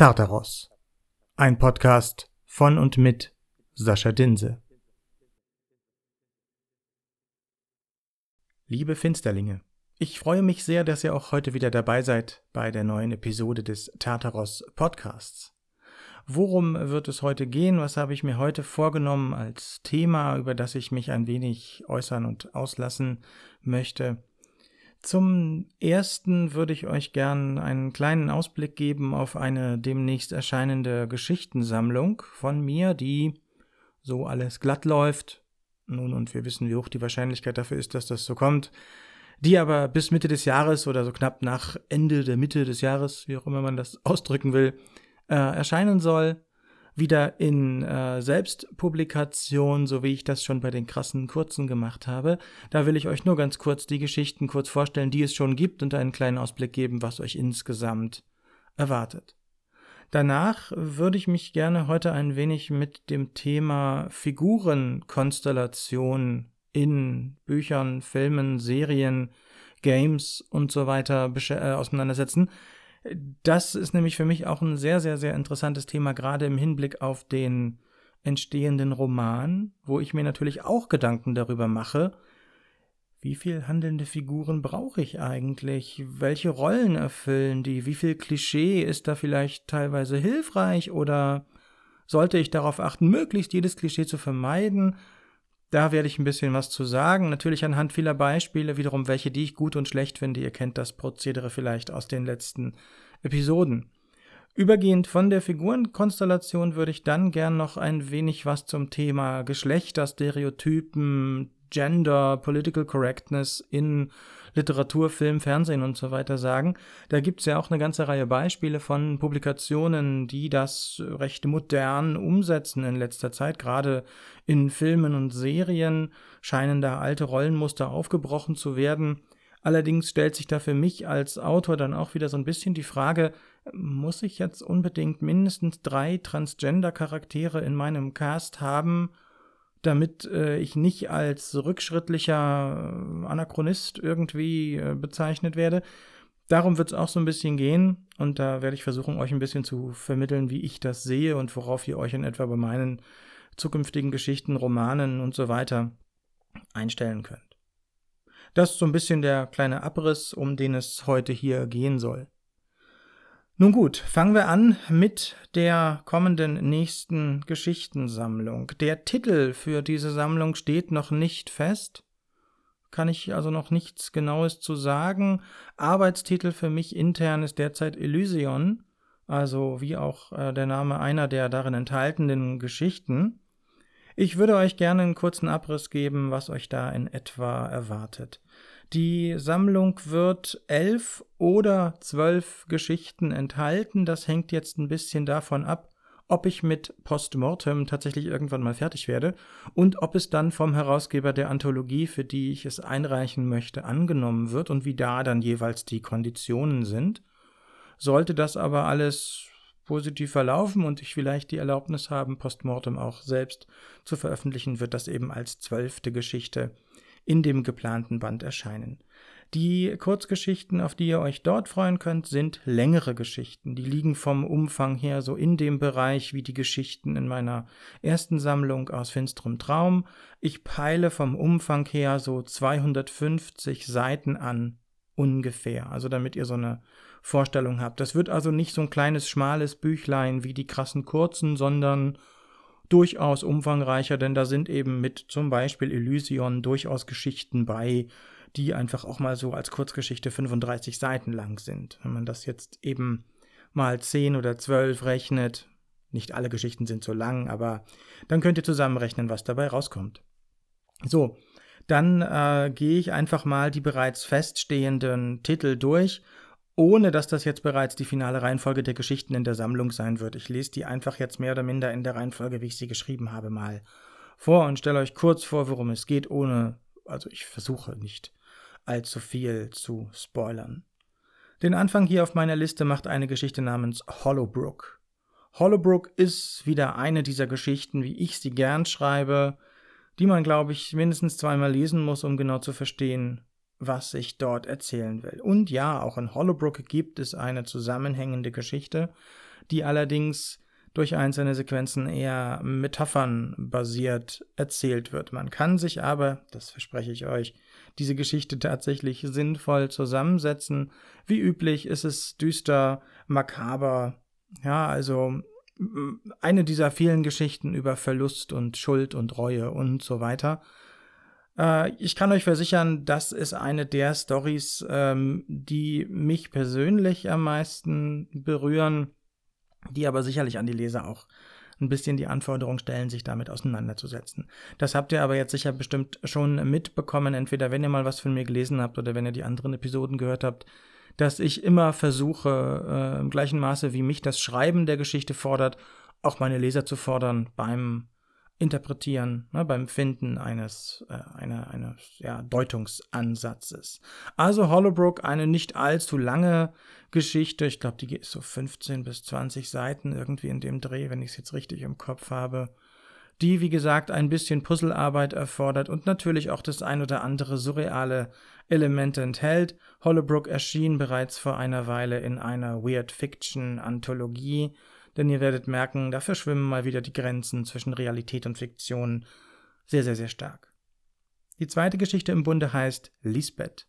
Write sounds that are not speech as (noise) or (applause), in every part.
Tartaros. Ein Podcast von und mit Sascha Dinse. Liebe Finsterlinge, ich freue mich sehr, dass ihr auch heute wieder dabei seid bei der neuen Episode des Tartaros Podcasts. Worum wird es heute gehen? Was habe ich mir heute vorgenommen als Thema, über das ich mich ein wenig äußern und auslassen möchte? Zum ersten würde ich euch gern einen kleinen Ausblick geben auf eine demnächst erscheinende Geschichtensammlung von mir, die so alles glatt läuft. Nun, und wir wissen, wie hoch die Wahrscheinlichkeit dafür ist, dass das so kommt. Die aber bis Mitte des Jahres oder so knapp nach Ende der Mitte des Jahres, wie auch immer man das (laughs) ausdrücken will, äh, erscheinen soll wieder in äh, Selbstpublikation, so wie ich das schon bei den krassen Kurzen gemacht habe. Da will ich euch nur ganz kurz die Geschichten kurz vorstellen, die es schon gibt und einen kleinen Ausblick geben, was euch insgesamt erwartet. Danach würde ich mich gerne heute ein wenig mit dem Thema Figurenkonstellation in Büchern, Filmen, Serien, Games und so weiter äh, auseinandersetzen. Das ist nämlich für mich auch ein sehr, sehr, sehr interessantes Thema, gerade im Hinblick auf den entstehenden Roman, wo ich mir natürlich auch Gedanken darüber mache, wie viel handelnde Figuren brauche ich eigentlich? Welche Rollen erfüllen die? Wie viel Klischee ist da vielleicht teilweise hilfreich oder sollte ich darauf achten, möglichst jedes Klischee zu vermeiden? Da werde ich ein bisschen was zu sagen. Natürlich anhand vieler Beispiele, wiederum welche, die ich gut und schlecht finde. Ihr kennt das Prozedere vielleicht aus den letzten Episoden. Übergehend von der Figurenkonstellation würde ich dann gern noch ein wenig was zum Thema Geschlechterstereotypen, Gender, Political Correctness in Literatur, Film, Fernsehen und so weiter sagen. Da gibt es ja auch eine ganze Reihe Beispiele von Publikationen, die das recht modern umsetzen in letzter Zeit. Gerade in Filmen und Serien scheinen da alte Rollenmuster aufgebrochen zu werden. Allerdings stellt sich da für mich als Autor dann auch wieder so ein bisschen die Frage, muss ich jetzt unbedingt mindestens drei Transgender-Charaktere in meinem Cast haben, damit äh, ich nicht als rückschrittlicher äh, Anachronist irgendwie äh, bezeichnet werde. Darum wird es auch so ein bisschen gehen und da werde ich versuchen, euch ein bisschen zu vermitteln, wie ich das sehe und worauf ihr euch in etwa bei meinen zukünftigen Geschichten, Romanen und so weiter einstellen könnt. Das ist so ein bisschen der kleine Abriss, um den es heute hier gehen soll. Nun gut, fangen wir an mit der kommenden nächsten Geschichtensammlung. Der Titel für diese Sammlung steht noch nicht fest. Kann ich also noch nichts Genaues zu sagen. Arbeitstitel für mich intern ist derzeit Elysion, also wie auch äh, der Name einer der darin enthaltenen Geschichten. Ich würde euch gerne einen kurzen Abriss geben, was euch da in etwa erwartet. Die Sammlung wird elf oder zwölf Geschichten enthalten. Das hängt jetzt ein bisschen davon ab, ob ich mit Postmortem tatsächlich irgendwann mal fertig werde und ob es dann vom Herausgeber der Anthologie, für die ich es einreichen möchte, angenommen wird und wie da dann jeweils die Konditionen sind. Sollte das aber alles positiv verlaufen und ich vielleicht die Erlaubnis haben, Postmortem auch selbst zu veröffentlichen, wird das eben als zwölfte Geschichte in dem geplanten Band erscheinen. Die Kurzgeschichten, auf die ihr euch dort freuen könnt, sind längere Geschichten. Die liegen vom Umfang her so in dem Bereich wie die Geschichten in meiner ersten Sammlung aus Finsterem Traum. Ich peile vom Umfang her so 250 Seiten an, ungefähr. Also damit ihr so eine Vorstellung habt. Das wird also nicht so ein kleines, schmales Büchlein wie die krassen kurzen, sondern durchaus umfangreicher, denn da sind eben mit zum Beispiel Elysion durchaus Geschichten bei, die einfach auch mal so als Kurzgeschichte 35 Seiten lang sind. Wenn man das jetzt eben mal 10 oder 12 rechnet, nicht alle Geschichten sind so lang, aber dann könnt ihr zusammenrechnen, was dabei rauskommt. So, dann äh, gehe ich einfach mal die bereits feststehenden Titel durch ohne dass das jetzt bereits die finale Reihenfolge der Geschichten in der Sammlung sein wird. Ich lese die einfach jetzt mehr oder minder in der Reihenfolge, wie ich sie geschrieben habe, mal vor und stelle euch kurz vor, worum es geht, ohne, also ich versuche nicht allzu viel zu spoilern. Den Anfang hier auf meiner Liste macht eine Geschichte namens Hollowbrook. Hollowbrook ist wieder eine dieser Geschichten, wie ich sie gern schreibe, die man, glaube ich, mindestens zweimal lesen muss, um genau zu verstehen, was ich dort erzählen will. Und ja, auch in Hollowbrook gibt es eine zusammenhängende Geschichte, die allerdings durch einzelne Sequenzen eher Metaphern basiert erzählt wird. Man kann sich aber, das verspreche ich euch, diese Geschichte tatsächlich sinnvoll zusammensetzen. Wie üblich ist es düster, makaber, ja, also eine dieser vielen Geschichten über Verlust und Schuld und Reue und so weiter. Äh, ich kann euch versichern, das ist eine der Stories, ähm, die mich persönlich am meisten berühren, die aber sicherlich an die Leser auch ein bisschen die Anforderung stellen, sich damit auseinanderzusetzen. Das habt ihr aber jetzt sicher bestimmt schon mitbekommen, entweder wenn ihr mal was von mir gelesen habt oder wenn ihr die anderen Episoden gehört habt, dass ich immer versuche, äh, im gleichen Maße wie mich das Schreiben der Geschichte fordert, auch meine Leser zu fordern beim Interpretieren, ne, beim Finden eines, äh, einer, eines ja, Deutungsansatzes. Also Hollowbrook, eine nicht allzu lange Geschichte, ich glaube, die ist so 15 bis 20 Seiten irgendwie in dem Dreh, wenn ich es jetzt richtig im Kopf habe, die, wie gesagt, ein bisschen Puzzlearbeit erfordert und natürlich auch das ein oder andere surreale Element enthält. Hollowbrook erschien bereits vor einer Weile in einer Weird Fiction Anthologie denn ihr werdet merken, da verschwimmen mal wieder die Grenzen zwischen Realität und Fiktion sehr, sehr, sehr stark. Die zweite Geschichte im Bunde heißt Lisbeth.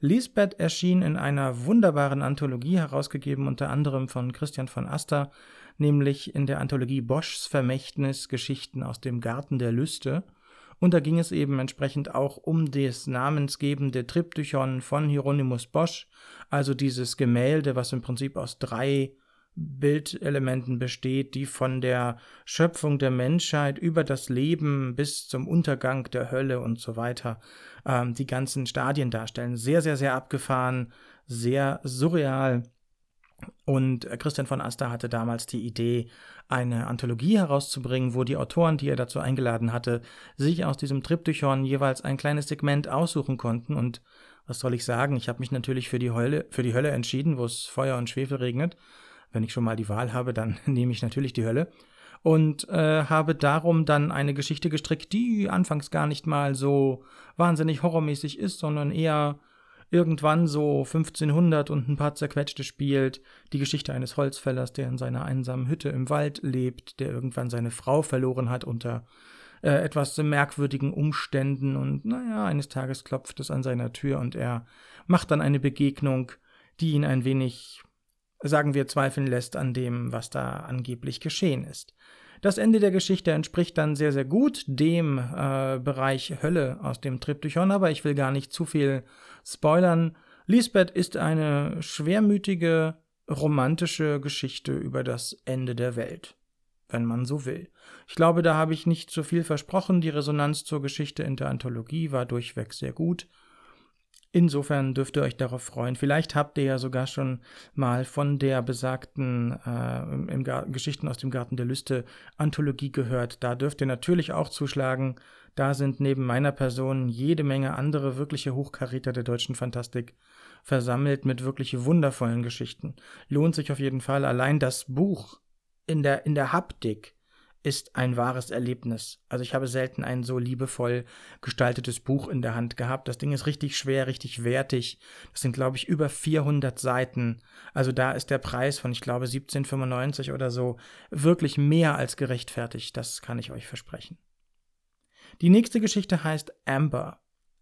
Lisbeth erschien in einer wunderbaren Anthologie, herausgegeben unter anderem von Christian von Aster, nämlich in der Anthologie Boschs Vermächtnis Geschichten aus dem Garten der Lüste. Und da ging es eben entsprechend auch um das namensgebende Triptychon von Hieronymus Bosch, also dieses Gemälde, was im Prinzip aus drei Bildelementen besteht, die von der Schöpfung der Menschheit über das Leben bis zum Untergang der Hölle und so weiter ähm, die ganzen Stadien darstellen. Sehr, sehr, sehr abgefahren, sehr surreal. Und Christian von Aster hatte damals die Idee, eine Anthologie herauszubringen, wo die Autoren, die er dazu eingeladen hatte, sich aus diesem Triptychon jeweils ein kleines Segment aussuchen konnten. Und was soll ich sagen? Ich habe mich natürlich für die Hölle, für die Hölle entschieden, wo es Feuer und Schwefel regnet wenn ich schon mal die Wahl habe, dann (laughs) nehme ich natürlich die Hölle. Und äh, habe darum dann eine Geschichte gestrickt, die anfangs gar nicht mal so wahnsinnig horrormäßig ist, sondern eher irgendwann so 1500 und ein paar zerquetschte spielt. Die Geschichte eines Holzfällers, der in seiner einsamen Hütte im Wald lebt, der irgendwann seine Frau verloren hat unter äh, etwas merkwürdigen Umständen und naja, eines Tages klopft es an seiner Tür und er macht dann eine Begegnung, die ihn ein wenig sagen wir, zweifeln lässt an dem, was da angeblich geschehen ist. Das Ende der Geschichte entspricht dann sehr, sehr gut dem äh, Bereich Hölle aus dem Triptychon, aber ich will gar nicht zu viel spoilern. Lisbeth ist eine schwermütige, romantische Geschichte über das Ende der Welt, wenn man so will. Ich glaube, da habe ich nicht zu viel versprochen. Die Resonanz zur Geschichte in der Anthologie war durchweg sehr gut. Insofern dürft ihr euch darauf freuen. Vielleicht habt ihr ja sogar schon mal von der besagten äh, im, Geschichten aus dem Garten der Lüste Anthologie gehört. Da dürft ihr natürlich auch zuschlagen. Da sind neben meiner Person jede Menge andere wirkliche Hochkaräter der deutschen Fantastik versammelt mit wirklich wundervollen Geschichten. Lohnt sich auf jeden Fall allein das Buch in der, in der Haptik ist ein wahres Erlebnis. Also ich habe selten ein so liebevoll gestaltetes Buch in der Hand gehabt. Das Ding ist richtig schwer, richtig wertig. Das sind, glaube ich, über 400 Seiten. Also da ist der Preis von, ich glaube, 17,95 oder so wirklich mehr als gerechtfertigt. Das kann ich euch versprechen. Die nächste Geschichte heißt Amber.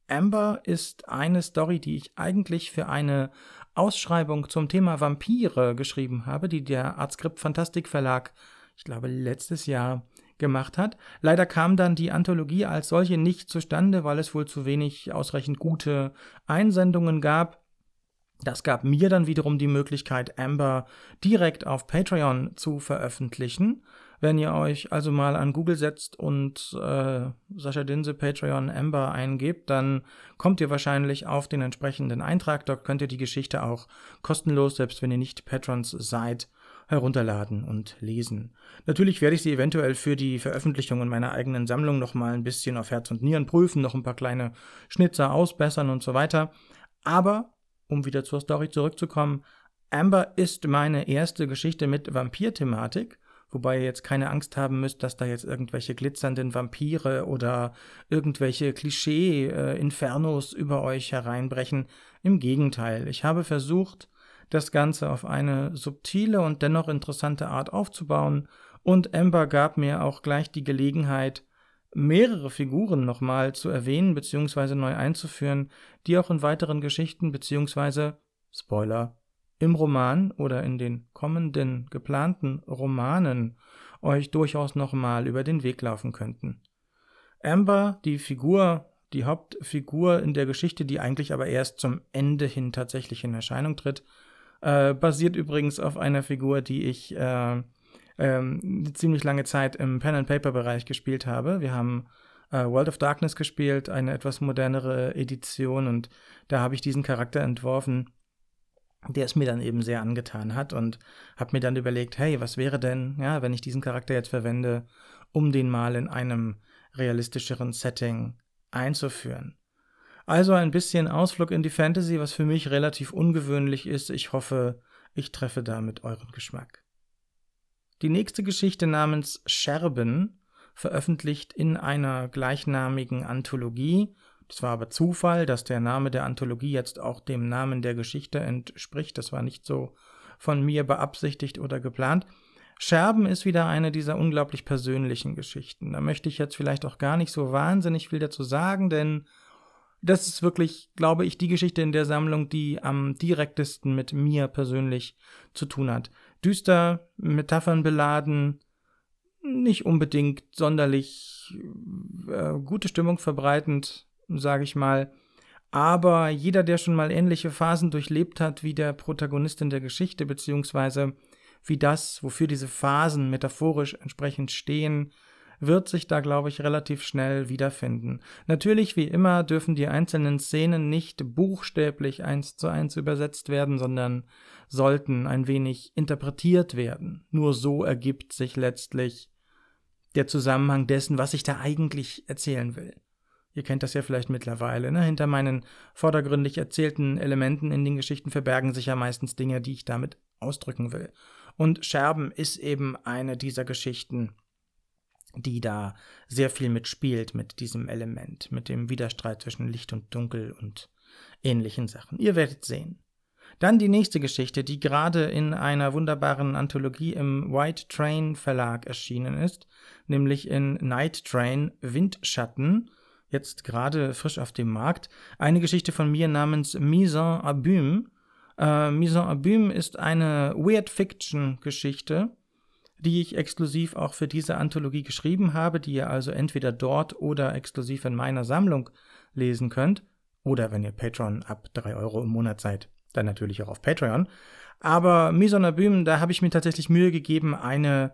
Amber ist eine Story, die ich eigentlich für eine Ausschreibung zum Thema Vampire geschrieben habe, die der Artskript Fantastik Verlag ich glaube, letztes Jahr gemacht hat. Leider kam dann die Anthologie als solche nicht zustande, weil es wohl zu wenig ausreichend gute Einsendungen gab. Das gab mir dann wiederum die Möglichkeit, Amber direkt auf Patreon zu veröffentlichen. Wenn ihr euch also mal an Google setzt und äh, Sascha Dinse Patreon Amber eingebt, dann kommt ihr wahrscheinlich auf den entsprechenden Eintrag. Dort könnt ihr die Geschichte auch kostenlos, selbst wenn ihr nicht Patrons seid, herunterladen und lesen. Natürlich werde ich sie eventuell für die Veröffentlichung in meiner eigenen Sammlung noch mal ein bisschen auf Herz und Nieren prüfen, noch ein paar kleine Schnitzer ausbessern und so weiter. Aber, um wieder zur Story zurückzukommen, Amber ist meine erste Geschichte mit Vampir-Thematik, wobei ihr jetzt keine Angst haben müsst, dass da jetzt irgendwelche glitzernden Vampire oder irgendwelche Klischee-Infernos über euch hereinbrechen. Im Gegenteil, ich habe versucht, das Ganze auf eine subtile und dennoch interessante Art aufzubauen, und Amber gab mir auch gleich die Gelegenheit, mehrere Figuren nochmal zu erwähnen bzw. neu einzuführen, die auch in weiteren Geschichten bzw. Spoiler im Roman oder in den kommenden geplanten Romanen euch durchaus nochmal über den Weg laufen könnten. Amber, die Figur, die Hauptfigur in der Geschichte, die eigentlich aber erst zum Ende hin tatsächlich in Erscheinung tritt, äh, basiert übrigens auf einer Figur, die ich äh, ähm, ziemlich lange Zeit im Pen-and-Paper-Bereich gespielt habe. Wir haben äh, World of Darkness gespielt, eine etwas modernere Edition, und da habe ich diesen Charakter entworfen, der es mir dann eben sehr angetan hat und habe mir dann überlegt, hey, was wäre denn, ja, wenn ich diesen Charakter jetzt verwende, um den mal in einem realistischeren Setting einzuführen. Also ein bisschen Ausflug in die Fantasy, was für mich relativ ungewöhnlich ist. Ich hoffe, ich treffe damit euren Geschmack. Die nächste Geschichte namens Scherben, veröffentlicht in einer gleichnamigen Anthologie. Das war aber Zufall, dass der Name der Anthologie jetzt auch dem Namen der Geschichte entspricht. Das war nicht so von mir beabsichtigt oder geplant. Scherben ist wieder eine dieser unglaublich persönlichen Geschichten. Da möchte ich jetzt vielleicht auch gar nicht so wahnsinnig viel dazu sagen, denn das ist wirklich, glaube ich, die Geschichte in der Sammlung, die am direktesten mit mir persönlich zu tun hat düster, Metaphern beladen, nicht unbedingt sonderlich äh, gute Stimmung verbreitend, sage ich mal. Aber jeder, der schon mal ähnliche Phasen durchlebt hat wie der Protagonist in der Geschichte, beziehungsweise wie das, wofür diese Phasen metaphorisch entsprechend stehen, wird sich da, glaube ich, relativ schnell wiederfinden. Natürlich, wie immer, dürfen die einzelnen Szenen nicht buchstäblich eins zu eins übersetzt werden, sondern sollten ein wenig interpretiert werden. Nur so ergibt sich letztlich der Zusammenhang dessen, was ich da eigentlich erzählen will. Ihr kennt das ja vielleicht mittlerweile. Ne? Hinter meinen vordergründig erzählten Elementen in den Geschichten verbergen sich ja meistens Dinge, die ich damit ausdrücken will. Und Scherben ist eben eine dieser Geschichten, die da sehr viel mitspielt mit diesem Element, mit dem Widerstreit zwischen Licht und Dunkel und ähnlichen Sachen. Ihr werdet sehen. Dann die nächste Geschichte, die gerade in einer wunderbaren Anthologie im White Train Verlag erschienen ist, nämlich in Night Train Windschatten, jetzt gerade frisch auf dem Markt. Eine Geschichte von mir namens Mise en Abîme. Äh, Mise en Abîme ist eine Weird Fiction Geschichte, die ich exklusiv auch für diese Anthologie geschrieben habe, die ihr also entweder dort oder exklusiv in meiner Sammlung lesen könnt. Oder wenn ihr Patreon ab 3 Euro im Monat seid, dann natürlich auch auf Patreon. Aber Misonabüm, da habe ich mir tatsächlich Mühe gegeben, eine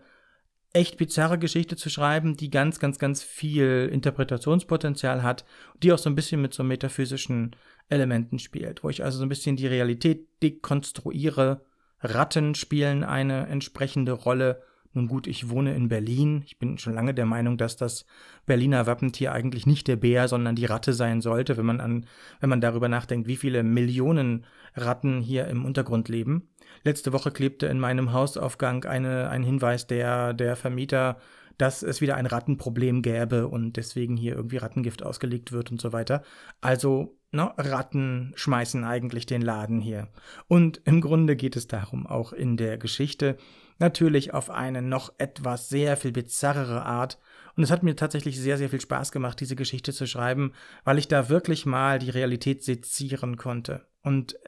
echt bizarre Geschichte zu schreiben, die ganz, ganz, ganz viel Interpretationspotenzial hat, die auch so ein bisschen mit so metaphysischen Elementen spielt, wo ich also so ein bisschen die Realität dekonstruiere. Ratten spielen eine entsprechende Rolle nun gut, ich wohne in Berlin. Ich bin schon lange der Meinung, dass das Berliner Wappentier eigentlich nicht der Bär, sondern die Ratte sein sollte, wenn man an, wenn man darüber nachdenkt, wie viele Millionen Ratten hier im Untergrund leben. Letzte Woche klebte in meinem Hausaufgang eine, ein Hinweis der, der Vermieter, dass es wieder ein Rattenproblem gäbe und deswegen hier irgendwie Rattengift ausgelegt wird und so weiter. Also, ne, Ratten schmeißen eigentlich den Laden hier. Und im Grunde geht es darum, auch in der Geschichte, Natürlich auf eine noch etwas sehr viel bizarrere Art. Und es hat mir tatsächlich sehr, sehr viel Spaß gemacht, diese Geschichte zu schreiben, weil ich da wirklich mal die Realität sezieren konnte. Und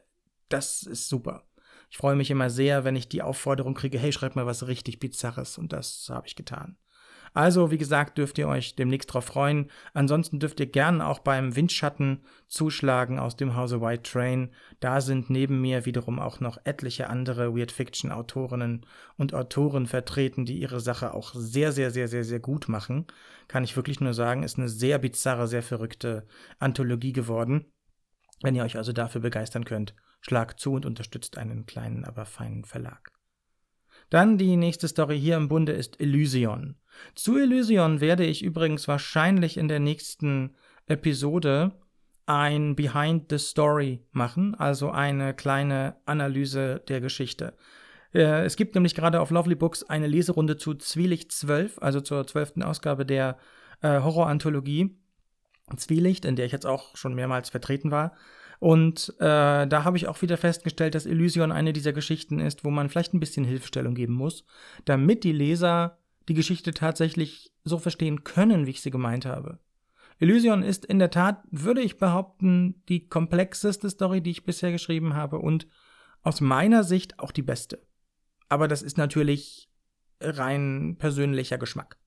das ist super. Ich freue mich immer sehr, wenn ich die Aufforderung kriege, hey, schreib mal was richtig Bizarres. Und das habe ich getan. Also, wie gesagt, dürft ihr euch demnächst drauf freuen. Ansonsten dürft ihr gerne auch beim Windschatten zuschlagen aus dem Hause White Train. Da sind neben mir wiederum auch noch etliche andere Weird Fiction Autorinnen und Autoren vertreten, die ihre Sache auch sehr, sehr, sehr, sehr, sehr gut machen. Kann ich wirklich nur sagen, ist eine sehr bizarre, sehr verrückte Anthologie geworden. Wenn ihr euch also dafür begeistern könnt, schlagt zu und unterstützt einen kleinen, aber feinen Verlag. Dann die nächste Story hier im Bunde ist Elysion. Zu Elysion werde ich übrigens wahrscheinlich in der nächsten Episode ein Behind the Story machen, also eine kleine Analyse der Geschichte. Äh, es gibt nämlich gerade auf Lovely Books eine Leserunde zu Zwielicht 12, also zur zwölften Ausgabe der äh, Horroranthologie Zwielicht, in der ich jetzt auch schon mehrmals vertreten war. Und äh, da habe ich auch wieder festgestellt, dass Elysion eine dieser Geschichten ist, wo man vielleicht ein bisschen Hilfestellung geben muss, damit die Leser die Geschichte tatsächlich so verstehen können, wie ich sie gemeint habe. Elysion ist in der Tat, würde ich behaupten, die komplexeste Story, die ich bisher geschrieben habe und aus meiner Sicht auch die beste. Aber das ist natürlich rein persönlicher Geschmack.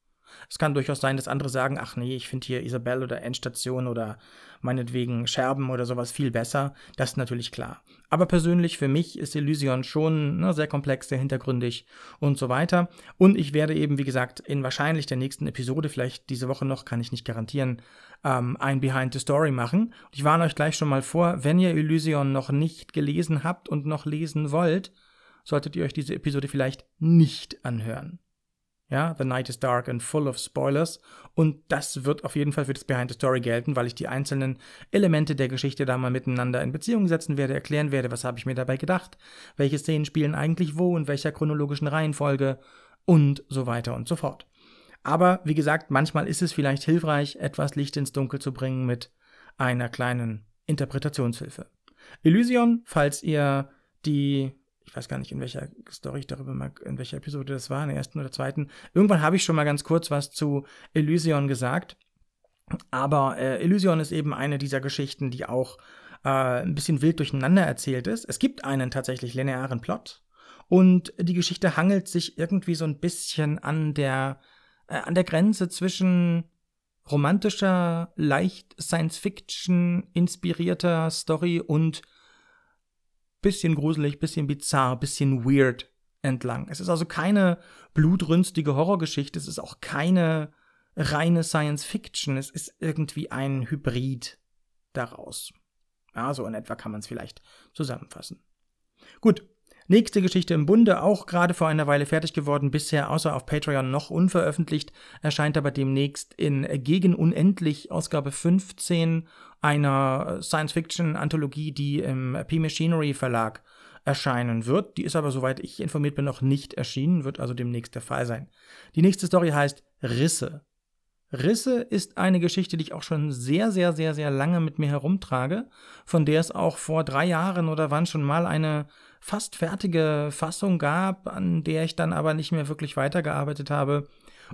Es kann durchaus sein, dass andere sagen, ach nee, ich finde hier Isabelle oder Endstation oder meinetwegen Scherben oder sowas viel besser. Das ist natürlich klar. Aber persönlich für mich ist Elysion schon ne, sehr komplex, sehr hintergründig und so weiter. Und ich werde eben, wie gesagt, in wahrscheinlich der nächsten Episode, vielleicht diese Woche noch, kann ich nicht garantieren, ähm, ein Behind the Story machen. Ich warne euch gleich schon mal vor, wenn ihr Elysion noch nicht gelesen habt und noch lesen wollt, solltet ihr euch diese Episode vielleicht nicht anhören. Ja, The Night is Dark and Full of Spoilers. Und das wird auf jeden Fall für das Behind the Story gelten, weil ich die einzelnen Elemente der Geschichte da mal miteinander in Beziehung setzen werde, erklären werde, was habe ich mir dabei gedacht, welche Szenen spielen eigentlich wo, in welcher chronologischen Reihenfolge und so weiter und so fort. Aber wie gesagt, manchmal ist es vielleicht hilfreich, etwas Licht ins Dunkel zu bringen mit einer kleinen Interpretationshilfe. Elysion, falls ihr die ich weiß gar nicht, in welcher Story ich darüber mal, in welcher Episode das war, in der ersten oder zweiten. Irgendwann habe ich schon mal ganz kurz was zu Elysion gesagt. Aber äh, Elysion ist eben eine dieser Geschichten, die auch äh, ein bisschen wild durcheinander erzählt ist. Es gibt einen tatsächlich linearen Plot und die Geschichte hangelt sich irgendwie so ein bisschen an der, äh, an der Grenze zwischen romantischer, leicht Science-Fiction inspirierter Story und bisschen gruselig, bisschen bizarr, bisschen weird entlang. Es ist also keine blutrünstige Horrorgeschichte, es ist auch keine reine Science Fiction, es ist irgendwie ein Hybrid daraus. Ja, so in etwa kann man es vielleicht zusammenfassen. Gut, Nächste Geschichte im Bunde, auch gerade vor einer Weile fertig geworden, bisher außer auf Patreon noch unveröffentlicht, erscheint aber demnächst in Gegen Unendlich Ausgabe 15 einer Science-Fiction-Anthologie, die im P-Machinery Verlag erscheinen wird. Die ist aber, soweit ich informiert bin, noch nicht erschienen, wird also demnächst der Fall sein. Die nächste Story heißt Risse. Risse ist eine Geschichte, die ich auch schon sehr, sehr, sehr, sehr lange mit mir herumtrage, von der es auch vor drei Jahren oder wann schon mal eine fast fertige Fassung gab, an der ich dann aber nicht mehr wirklich weitergearbeitet habe.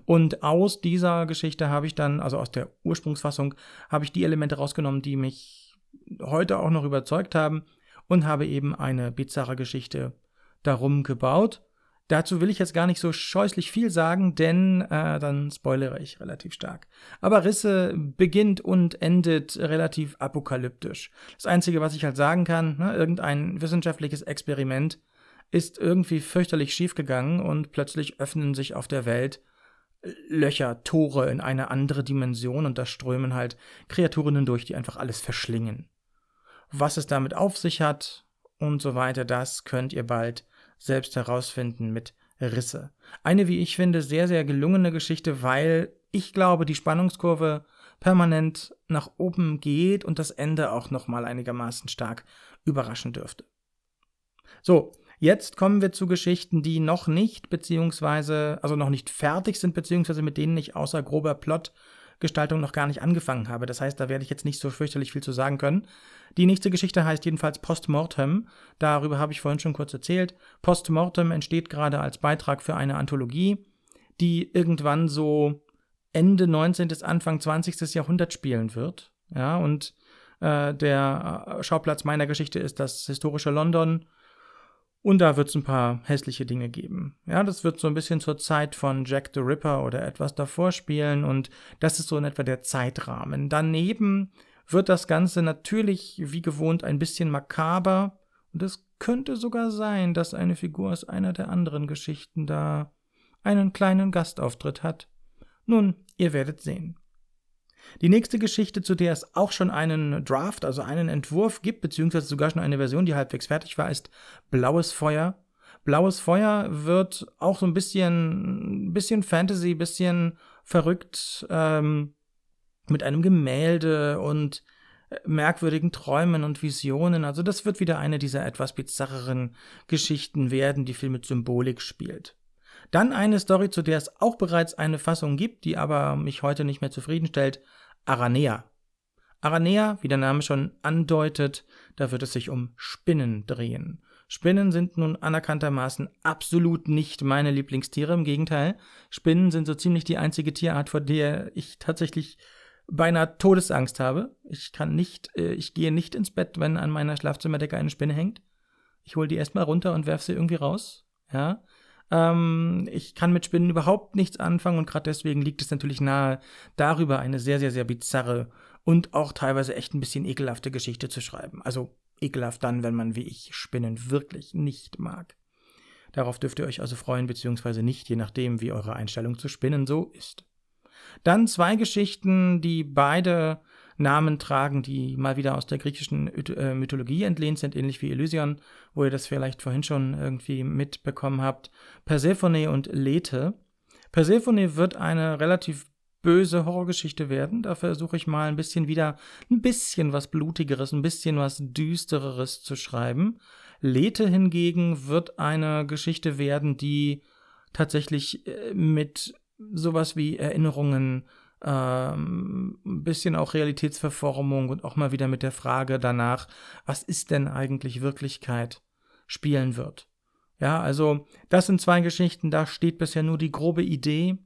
Und aus dieser Geschichte habe ich dann, also aus der Ursprungsfassung, habe ich die Elemente rausgenommen, die mich heute auch noch überzeugt haben und habe eben eine bizarre Geschichte darum gebaut. Dazu will ich jetzt gar nicht so scheußlich viel sagen, denn äh, dann spoilere ich relativ stark. Aber Risse beginnt und endet relativ apokalyptisch. Das Einzige, was ich halt sagen kann, ne, irgendein wissenschaftliches Experiment ist irgendwie fürchterlich schiefgegangen und plötzlich öffnen sich auf der Welt Löcher, Tore in eine andere Dimension und da strömen halt Kreaturen durch, die einfach alles verschlingen. Was es damit auf sich hat und so weiter, das könnt ihr bald selbst herausfinden mit Risse. Eine, wie ich finde, sehr, sehr gelungene Geschichte, weil ich glaube, die Spannungskurve permanent nach oben geht und das Ende auch nochmal einigermaßen stark überraschen dürfte. So, jetzt kommen wir zu Geschichten, die noch nicht, beziehungsweise, also noch nicht fertig sind, beziehungsweise mit denen ich außer grober Plot Gestaltung noch gar nicht angefangen habe. Das heißt, da werde ich jetzt nicht so fürchterlich viel zu sagen können. Die nächste Geschichte heißt jedenfalls Postmortem. Darüber habe ich vorhin schon kurz erzählt. Postmortem entsteht gerade als Beitrag für eine Anthologie, die irgendwann so Ende 19. bis Anfang 20. Jahrhundert spielen wird. Ja, und äh, der äh, Schauplatz meiner Geschichte ist das historische London und da wird es ein paar hässliche Dinge geben. Ja, das wird so ein bisschen zur Zeit von Jack the Ripper oder etwas davor spielen und das ist so in etwa der Zeitrahmen. Daneben wird das Ganze natürlich wie gewohnt ein bisschen makaber und es könnte sogar sein, dass eine Figur aus einer der anderen Geschichten da einen kleinen Gastauftritt hat. Nun, ihr werdet sehen. Die nächste Geschichte, zu der es auch schon einen Draft, also einen Entwurf gibt, beziehungsweise sogar schon eine Version, die halbwegs fertig war, ist Blaues Feuer. Blaues Feuer wird auch so ein bisschen, bisschen Fantasy, bisschen verrückt, ähm, mit einem Gemälde und äh, merkwürdigen Träumen und Visionen. Also das wird wieder eine dieser etwas bizarreren Geschichten werden, die viel mit Symbolik spielt. Dann eine Story, zu der es auch bereits eine Fassung gibt, die aber mich heute nicht mehr zufriedenstellt. Aranea. Aranea, wie der Name schon andeutet, da wird es sich um Spinnen drehen. Spinnen sind nun anerkanntermaßen absolut nicht meine Lieblingstiere, im Gegenteil. Spinnen sind so ziemlich die einzige Tierart, vor der ich tatsächlich beinahe Todesangst habe. Ich kann nicht, äh, ich gehe nicht ins Bett, wenn an meiner Schlafzimmerdecke eine Spinne hängt. Ich hole die erstmal runter und werfe sie irgendwie raus. Ja. Ähm, ich kann mit Spinnen überhaupt nichts anfangen und gerade deswegen liegt es natürlich nahe, darüber eine sehr, sehr, sehr bizarre und auch teilweise echt ein bisschen ekelhafte Geschichte zu schreiben. Also ekelhaft dann, wenn man wie ich Spinnen wirklich nicht mag. Darauf dürft ihr euch also freuen, beziehungsweise nicht, je nachdem, wie eure Einstellung zu Spinnen so ist. Dann zwei Geschichten, die beide Namen tragen, die mal wieder aus der griechischen äh, Mythologie entlehnt sind, ähnlich wie Elysion, wo ihr das vielleicht vorhin schon irgendwie mitbekommen habt. Persephone und Lethe. Persephone wird eine relativ böse Horrorgeschichte werden. Da versuche ich mal ein bisschen wieder ein bisschen was Blutigeres, ein bisschen was Düstereres zu schreiben. Lethe hingegen wird eine Geschichte werden, die tatsächlich äh, mit sowas wie Erinnerungen, ähm, ein bisschen auch Realitätsverformung und auch mal wieder mit der Frage danach, was ist denn eigentlich Wirklichkeit, spielen wird. Ja, also das sind zwei Geschichten, da steht bisher nur die grobe Idee,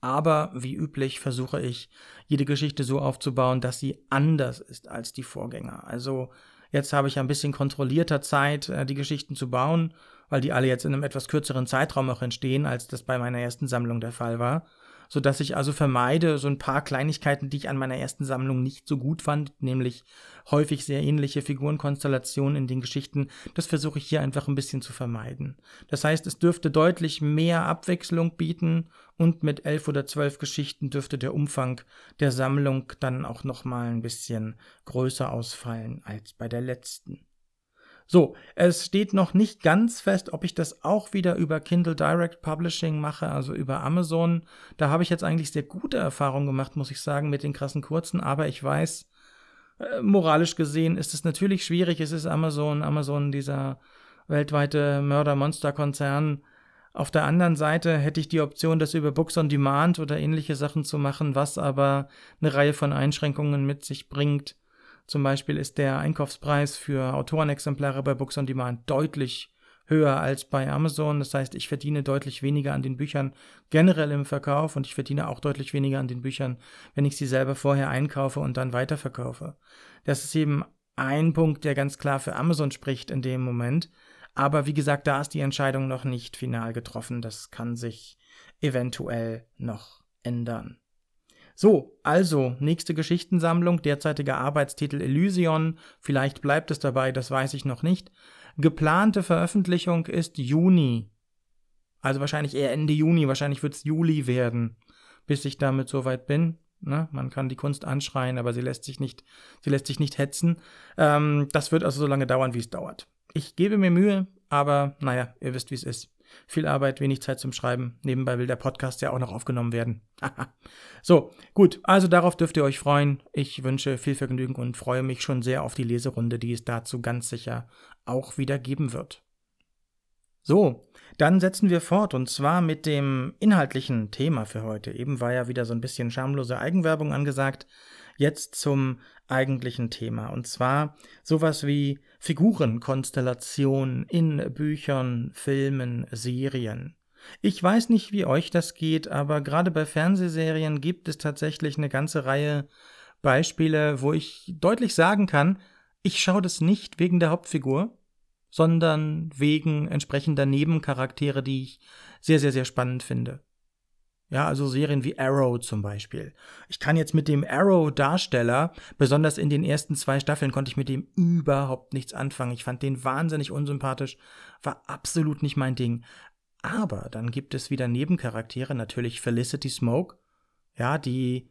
aber wie üblich versuche ich, jede Geschichte so aufzubauen, dass sie anders ist als die Vorgänger. Also jetzt habe ich ein bisschen kontrollierter Zeit, äh, die Geschichten zu bauen weil die alle jetzt in einem etwas kürzeren Zeitraum auch entstehen, als das bei meiner ersten Sammlung der Fall war, so dass ich also vermeide so ein paar Kleinigkeiten, die ich an meiner ersten Sammlung nicht so gut fand, nämlich häufig sehr ähnliche Figurenkonstellationen in den Geschichten, das versuche ich hier einfach ein bisschen zu vermeiden. Das heißt, es dürfte deutlich mehr Abwechslung bieten und mit elf oder zwölf Geschichten dürfte der Umfang der Sammlung dann auch noch mal ein bisschen größer ausfallen als bei der letzten. So, es steht noch nicht ganz fest, ob ich das auch wieder über Kindle Direct Publishing mache, also über Amazon. Da habe ich jetzt eigentlich sehr gute Erfahrungen gemacht, muss ich sagen, mit den krassen kurzen, aber ich weiß, äh, moralisch gesehen ist es natürlich schwierig. Es ist Amazon, Amazon, dieser weltweite Mörder-Monster-Konzern. Auf der anderen Seite hätte ich die Option, das über Books on Demand oder ähnliche Sachen zu machen, was aber eine Reihe von Einschränkungen mit sich bringt zum Beispiel ist der Einkaufspreis für Autorenexemplare bei Books on Demand deutlich höher als bei Amazon. Das heißt, ich verdiene deutlich weniger an den Büchern generell im Verkauf und ich verdiene auch deutlich weniger an den Büchern, wenn ich sie selber vorher einkaufe und dann weiterverkaufe. Das ist eben ein Punkt, der ganz klar für Amazon spricht in dem Moment. Aber wie gesagt, da ist die Entscheidung noch nicht final getroffen. Das kann sich eventuell noch ändern. So, also, nächste Geschichtensammlung, derzeitiger Arbeitstitel Elysion. Vielleicht bleibt es dabei, das weiß ich noch nicht. Geplante Veröffentlichung ist Juni. Also wahrscheinlich eher Ende Juni, wahrscheinlich wird es Juli werden, bis ich damit soweit bin. Ne? Man kann die Kunst anschreien, aber sie lässt sich nicht, sie lässt sich nicht hetzen. Ähm, das wird also so lange dauern, wie es dauert. Ich gebe mir Mühe, aber naja, ihr wisst, wie es ist. Viel Arbeit, wenig Zeit zum Schreiben. Nebenbei will der Podcast ja auch noch aufgenommen werden. (laughs) so, gut. Also darauf dürft ihr euch freuen. Ich wünsche viel Vergnügen und freue mich schon sehr auf die Leserunde, die es dazu ganz sicher auch wieder geben wird. So, dann setzen wir fort und zwar mit dem inhaltlichen Thema für heute. Eben war ja wieder so ein bisschen schamlose Eigenwerbung angesagt. Jetzt zum eigentlichen Thema. Und zwar sowas wie Figurenkonstellation in Büchern, Filmen, Serien. Ich weiß nicht, wie euch das geht, aber gerade bei Fernsehserien gibt es tatsächlich eine ganze Reihe Beispiele, wo ich deutlich sagen kann, ich schaue das nicht wegen der Hauptfigur, sondern wegen entsprechender Nebencharaktere, die ich sehr, sehr, sehr spannend finde. Ja, also Serien wie Arrow zum Beispiel. Ich kann jetzt mit dem Arrow-Darsteller, besonders in den ersten zwei Staffeln, konnte ich mit dem überhaupt nichts anfangen. Ich fand den wahnsinnig unsympathisch, war absolut nicht mein Ding. Aber dann gibt es wieder Nebencharaktere, natürlich Felicity Smoke, ja, die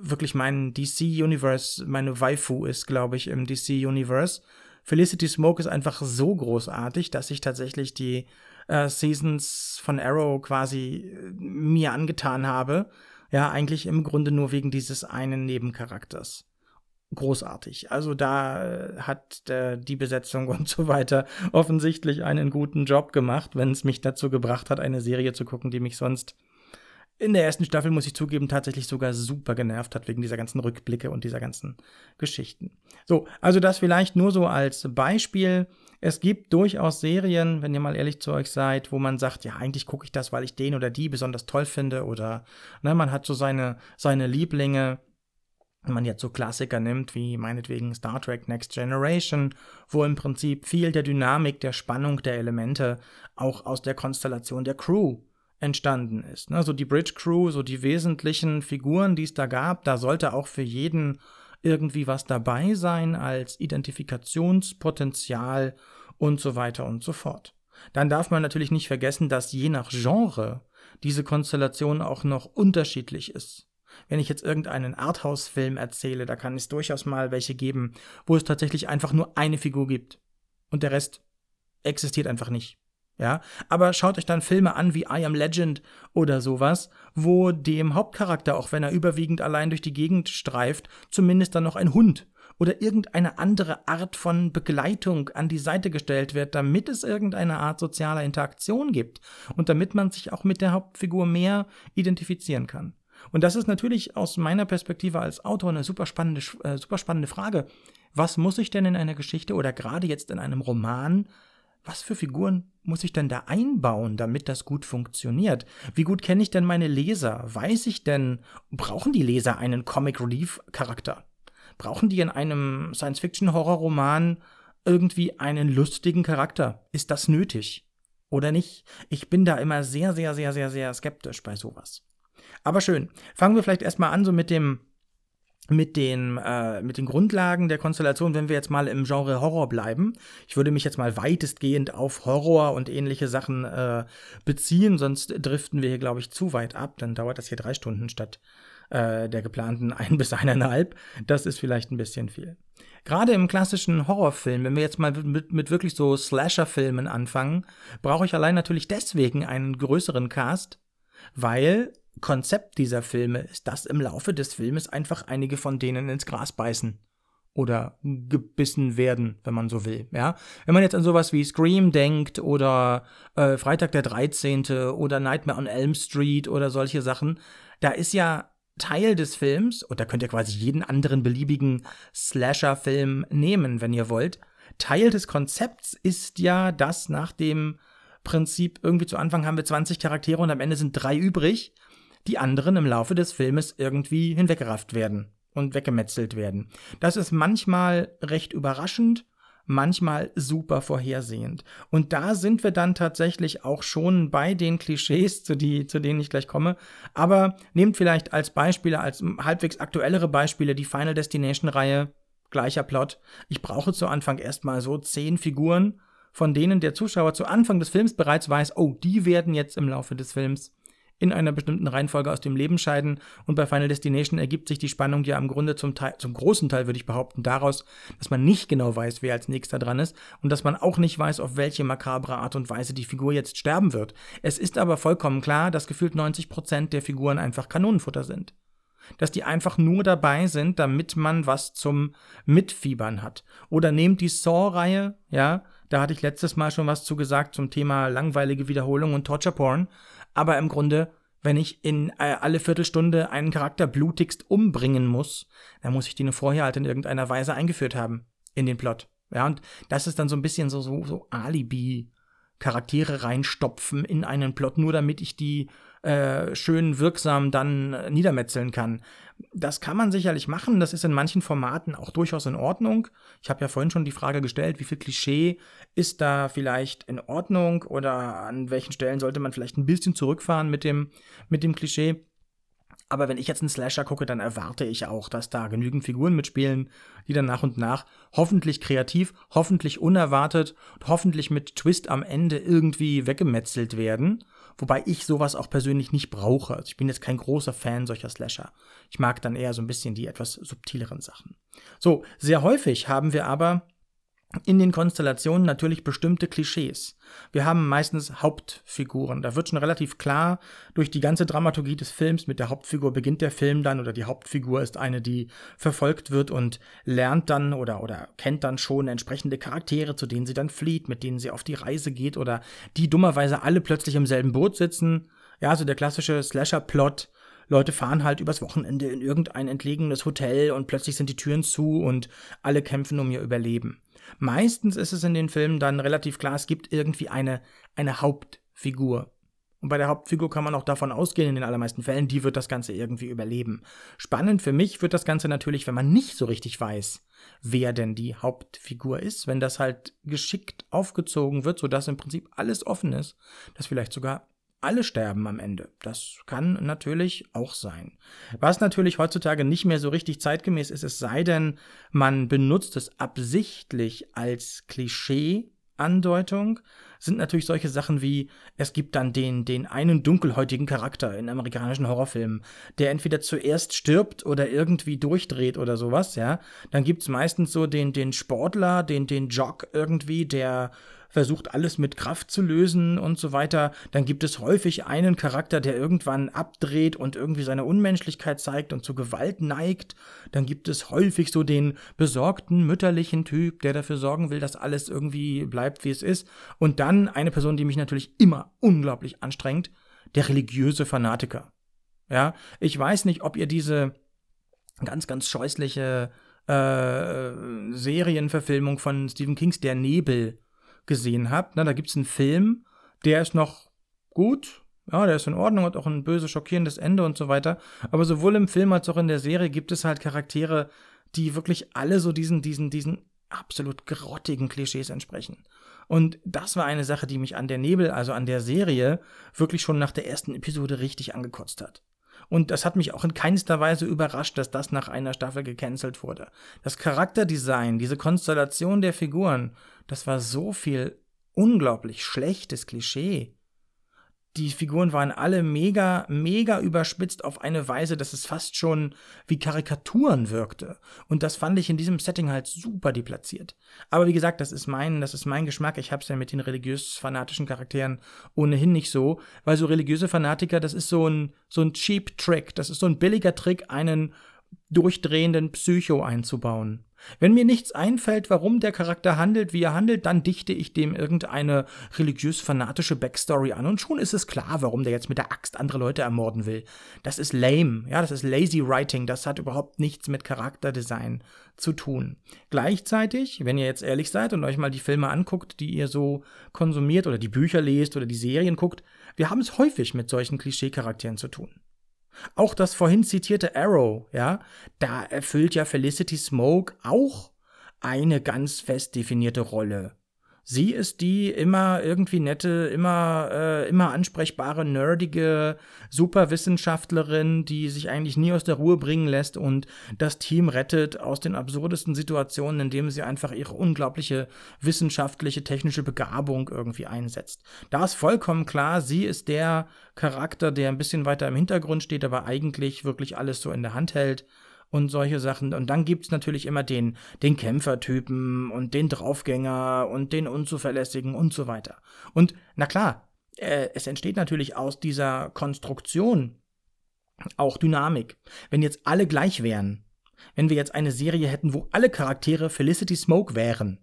wirklich mein DC-Universe, meine Waifu ist, glaube ich, im DC-Universe. Felicity Smoke ist einfach so großartig, dass ich tatsächlich die äh, Seasons von Arrow quasi äh, mir angetan habe. Ja, eigentlich im Grunde nur wegen dieses einen Nebencharakters. Großartig. Also da äh, hat äh, die Besetzung (laughs) und so weiter offensichtlich einen guten Job gemacht, wenn es mich dazu gebracht hat, eine Serie zu gucken, die mich sonst in der ersten Staffel, muss ich zugeben, tatsächlich sogar super genervt hat wegen dieser ganzen Rückblicke und dieser ganzen Geschichten. So, also das vielleicht nur so als Beispiel. Es gibt durchaus Serien, wenn ihr mal ehrlich zu euch seid, wo man sagt, ja, eigentlich gucke ich das, weil ich den oder die besonders toll finde oder ne, man hat so seine, seine Lieblinge. Wenn man jetzt so Klassiker nimmt, wie meinetwegen Star Trek Next Generation, wo im Prinzip viel der Dynamik, der Spannung der Elemente auch aus der Konstellation der Crew entstanden ist. Also die Bridge Crew, so die wesentlichen Figuren, die es da gab, da sollte auch für jeden irgendwie was dabei sein als Identifikationspotenzial und so weiter und so fort. Dann darf man natürlich nicht vergessen, dass je nach Genre diese Konstellation auch noch unterschiedlich ist. Wenn ich jetzt irgendeinen Arthouse-Film erzähle, da kann es durchaus mal welche geben, wo es tatsächlich einfach nur eine Figur gibt und der Rest existiert einfach nicht. Ja, aber schaut euch dann Filme an wie I Am Legend oder sowas, wo dem Hauptcharakter, auch wenn er überwiegend allein durch die Gegend streift, zumindest dann noch ein Hund oder irgendeine andere Art von Begleitung an die Seite gestellt wird, damit es irgendeine Art sozialer Interaktion gibt und damit man sich auch mit der Hauptfigur mehr identifizieren kann. Und das ist natürlich aus meiner Perspektive als Autor eine super spannende, äh, super spannende Frage. Was muss ich denn in einer Geschichte oder gerade jetzt in einem Roman was für Figuren muss ich denn da einbauen, damit das gut funktioniert? Wie gut kenne ich denn meine Leser? Weiß ich denn, brauchen die Leser einen Comic Relief Charakter? Brauchen die in einem Science-Fiction-Horror-Roman irgendwie einen lustigen Charakter? Ist das nötig? Oder nicht? Ich bin da immer sehr, sehr, sehr, sehr, sehr skeptisch bei sowas. Aber schön. Fangen wir vielleicht erstmal an, so mit dem mit den, äh, mit den Grundlagen der Konstellation, wenn wir jetzt mal im Genre Horror bleiben. Ich würde mich jetzt mal weitestgehend auf Horror und ähnliche Sachen äh, beziehen, sonst driften wir hier, glaube ich, zu weit ab. Dann dauert das hier drei Stunden statt äh, der geplanten ein (laughs) bis eineinhalb. Das ist vielleicht ein bisschen viel. Gerade im klassischen Horrorfilm, wenn wir jetzt mal mit, mit wirklich so Slasher-Filmen anfangen, brauche ich allein natürlich deswegen einen größeren Cast, weil Konzept dieser Filme ist, dass im Laufe des Filmes einfach einige von denen ins Gras beißen oder gebissen werden, wenn man so will. Ja, wenn man jetzt an sowas wie Scream denkt oder äh, Freitag der 13. oder Nightmare on Elm Street oder solche Sachen, da ist ja Teil des Films, und da könnt ihr quasi jeden anderen beliebigen Slasher-Film nehmen, wenn ihr wollt. Teil des Konzepts ist ja, dass nach dem Prinzip irgendwie zu Anfang haben wir 20 Charaktere und am Ende sind drei übrig die anderen im Laufe des Filmes irgendwie hinweggerafft werden und weggemetzelt werden. Das ist manchmal recht überraschend, manchmal super vorhersehend. Und da sind wir dann tatsächlich auch schon bei den Klischees, zu, die, zu denen ich gleich komme. Aber nehmt vielleicht als Beispiele, als halbwegs aktuellere Beispiele die Final Destination-Reihe, gleicher Plot. Ich brauche zu Anfang erstmal so zehn Figuren, von denen der Zuschauer zu Anfang des Films bereits weiß, oh, die werden jetzt im Laufe des Films in einer bestimmten Reihenfolge aus dem Leben scheiden. Und bei Final Destination ergibt sich die Spannung ja im Grunde zum, Teil, zum großen Teil, würde ich behaupten, daraus, dass man nicht genau weiß, wer als nächster dran ist und dass man auch nicht weiß, auf welche makabre Art und Weise die Figur jetzt sterben wird. Es ist aber vollkommen klar, dass gefühlt 90 Prozent der Figuren einfach Kanonenfutter sind dass die einfach nur dabei sind, damit man was zum Mitfiebern hat. Oder nehmt die Saw-Reihe, ja, da hatte ich letztes Mal schon was zu gesagt zum Thema langweilige Wiederholung und Torture Porn aber im Grunde, wenn ich in äh, alle Viertelstunde einen Charakter blutigst umbringen muss, dann muss ich den vorher halt in irgendeiner Weise eingeführt haben in den Plot. Ja, und das ist dann so ein bisschen so, so, so Alibi. Charaktere reinstopfen in einen Plot, nur damit ich die äh, schön wirksam dann niedermetzeln kann. Das kann man sicherlich machen, das ist in manchen Formaten auch durchaus in Ordnung. Ich habe ja vorhin schon die Frage gestellt, wie viel Klischee ist da vielleicht in Ordnung oder an welchen Stellen sollte man vielleicht ein bisschen zurückfahren mit dem, mit dem Klischee. Aber wenn ich jetzt einen Slasher gucke, dann erwarte ich auch, dass da genügend Figuren mitspielen, die dann nach und nach hoffentlich kreativ, hoffentlich unerwartet und hoffentlich mit Twist am Ende irgendwie weggemetzelt werden. Wobei ich sowas auch persönlich nicht brauche. Also ich bin jetzt kein großer Fan solcher Slasher. Ich mag dann eher so ein bisschen die etwas subtileren Sachen. So, sehr häufig haben wir aber in den Konstellationen natürlich bestimmte Klischees. Wir haben meistens Hauptfiguren. Da wird schon relativ klar, durch die ganze Dramaturgie des Films, mit der Hauptfigur beginnt der Film dann oder die Hauptfigur ist eine, die verfolgt wird und lernt dann oder, oder kennt dann schon entsprechende Charaktere, zu denen sie dann flieht, mit denen sie auf die Reise geht oder die dummerweise alle plötzlich im selben Boot sitzen Ja, also der klassische Slasher-Plot. Leute fahren halt übers Wochenende in irgendein entlegenes Hotel und plötzlich sind die Türen zu und alle kämpfen um ihr Überleben. Meistens ist es in den Filmen dann relativ klar, es gibt irgendwie eine, eine Hauptfigur. Und bei der Hauptfigur kann man auch davon ausgehen, in den allermeisten Fällen, die wird das Ganze irgendwie überleben. Spannend für mich wird das Ganze natürlich, wenn man nicht so richtig weiß, wer denn die Hauptfigur ist, wenn das halt geschickt aufgezogen wird, sodass im Prinzip alles offen ist, dass vielleicht sogar alle sterben am Ende. Das kann natürlich auch sein. Was natürlich heutzutage nicht mehr so richtig zeitgemäß ist, es sei denn, man benutzt es absichtlich als Klischee Andeutung sind natürlich solche Sachen wie, es gibt dann den, den einen dunkelhäutigen Charakter in amerikanischen Horrorfilmen, der entweder zuerst stirbt oder irgendwie durchdreht oder sowas, ja. Dann gibt's meistens so den, den Sportler, den, den Jock irgendwie, der versucht alles mit Kraft zu lösen und so weiter. Dann gibt es häufig einen Charakter, der irgendwann abdreht und irgendwie seine Unmenschlichkeit zeigt und zu Gewalt neigt. Dann gibt es häufig so den besorgten mütterlichen Typ, der dafür sorgen will, dass alles irgendwie bleibt, wie es ist. Und dann eine Person, die mich natürlich immer unglaublich anstrengt, der religiöse Fanatiker. Ja, ich weiß nicht, ob ihr diese ganz, ganz scheußliche äh, Serienverfilmung von Stephen Kings Der Nebel gesehen habt. Na, da gibt es einen Film, der ist noch gut, ja, der ist in Ordnung, hat auch ein böse, schockierendes Ende und so weiter. Aber sowohl im Film als auch in der Serie gibt es halt Charaktere, die wirklich alle so diesen, diesen, diesen absolut grottigen Klischees entsprechen. Und das war eine Sache, die mich an der Nebel, also an der Serie, wirklich schon nach der ersten Episode richtig angekotzt hat. Und das hat mich auch in keinster Weise überrascht, dass das nach einer Staffel gecancelt wurde. Das Charakterdesign, diese Konstellation der Figuren, das war so viel unglaublich schlechtes Klischee. Die Figuren waren alle mega, mega überspitzt auf eine Weise, dass es fast schon wie Karikaturen wirkte. Und das fand ich in diesem Setting halt super deplatziert. Aber wie gesagt, das ist mein, das ist mein Geschmack. Ich hab's ja mit den religiös-fanatischen Charakteren ohnehin nicht so, weil so religiöse Fanatiker, das ist so ein, so ein cheap Trick. Das ist so ein billiger Trick, einen durchdrehenden Psycho einzubauen. Wenn mir nichts einfällt, warum der Charakter handelt, wie er handelt, dann dichte ich dem irgendeine religiös-fanatische Backstory an und schon ist es klar, warum der jetzt mit der Axt andere Leute ermorden will. Das ist lame, ja, das ist lazy writing, das hat überhaupt nichts mit Charakterdesign zu tun. Gleichzeitig, wenn ihr jetzt ehrlich seid und euch mal die Filme anguckt, die ihr so konsumiert oder die Bücher lest oder die Serien guckt, wir haben es häufig mit solchen Klischee-Charakteren zu tun. Auch das vorhin zitierte Arrow, ja, da erfüllt ja Felicity Smoke auch eine ganz fest definierte Rolle. Sie ist die immer irgendwie nette, immer, äh, immer ansprechbare, nerdige Superwissenschaftlerin, die sich eigentlich nie aus der Ruhe bringen lässt und das Team rettet aus den absurdesten Situationen, indem sie einfach ihre unglaubliche wissenschaftliche, technische Begabung irgendwie einsetzt. Da ist vollkommen klar, sie ist der Charakter, der ein bisschen weiter im Hintergrund steht, aber eigentlich wirklich alles so in der Hand hält und solche Sachen. Und dann gibt's natürlich immer den, den Kämpfertypen und den Draufgänger und den Unzuverlässigen und so weiter. Und na klar, äh, es entsteht natürlich aus dieser Konstruktion auch Dynamik. Wenn jetzt alle gleich wären, wenn wir jetzt eine Serie hätten, wo alle Charaktere Felicity Smoke wären,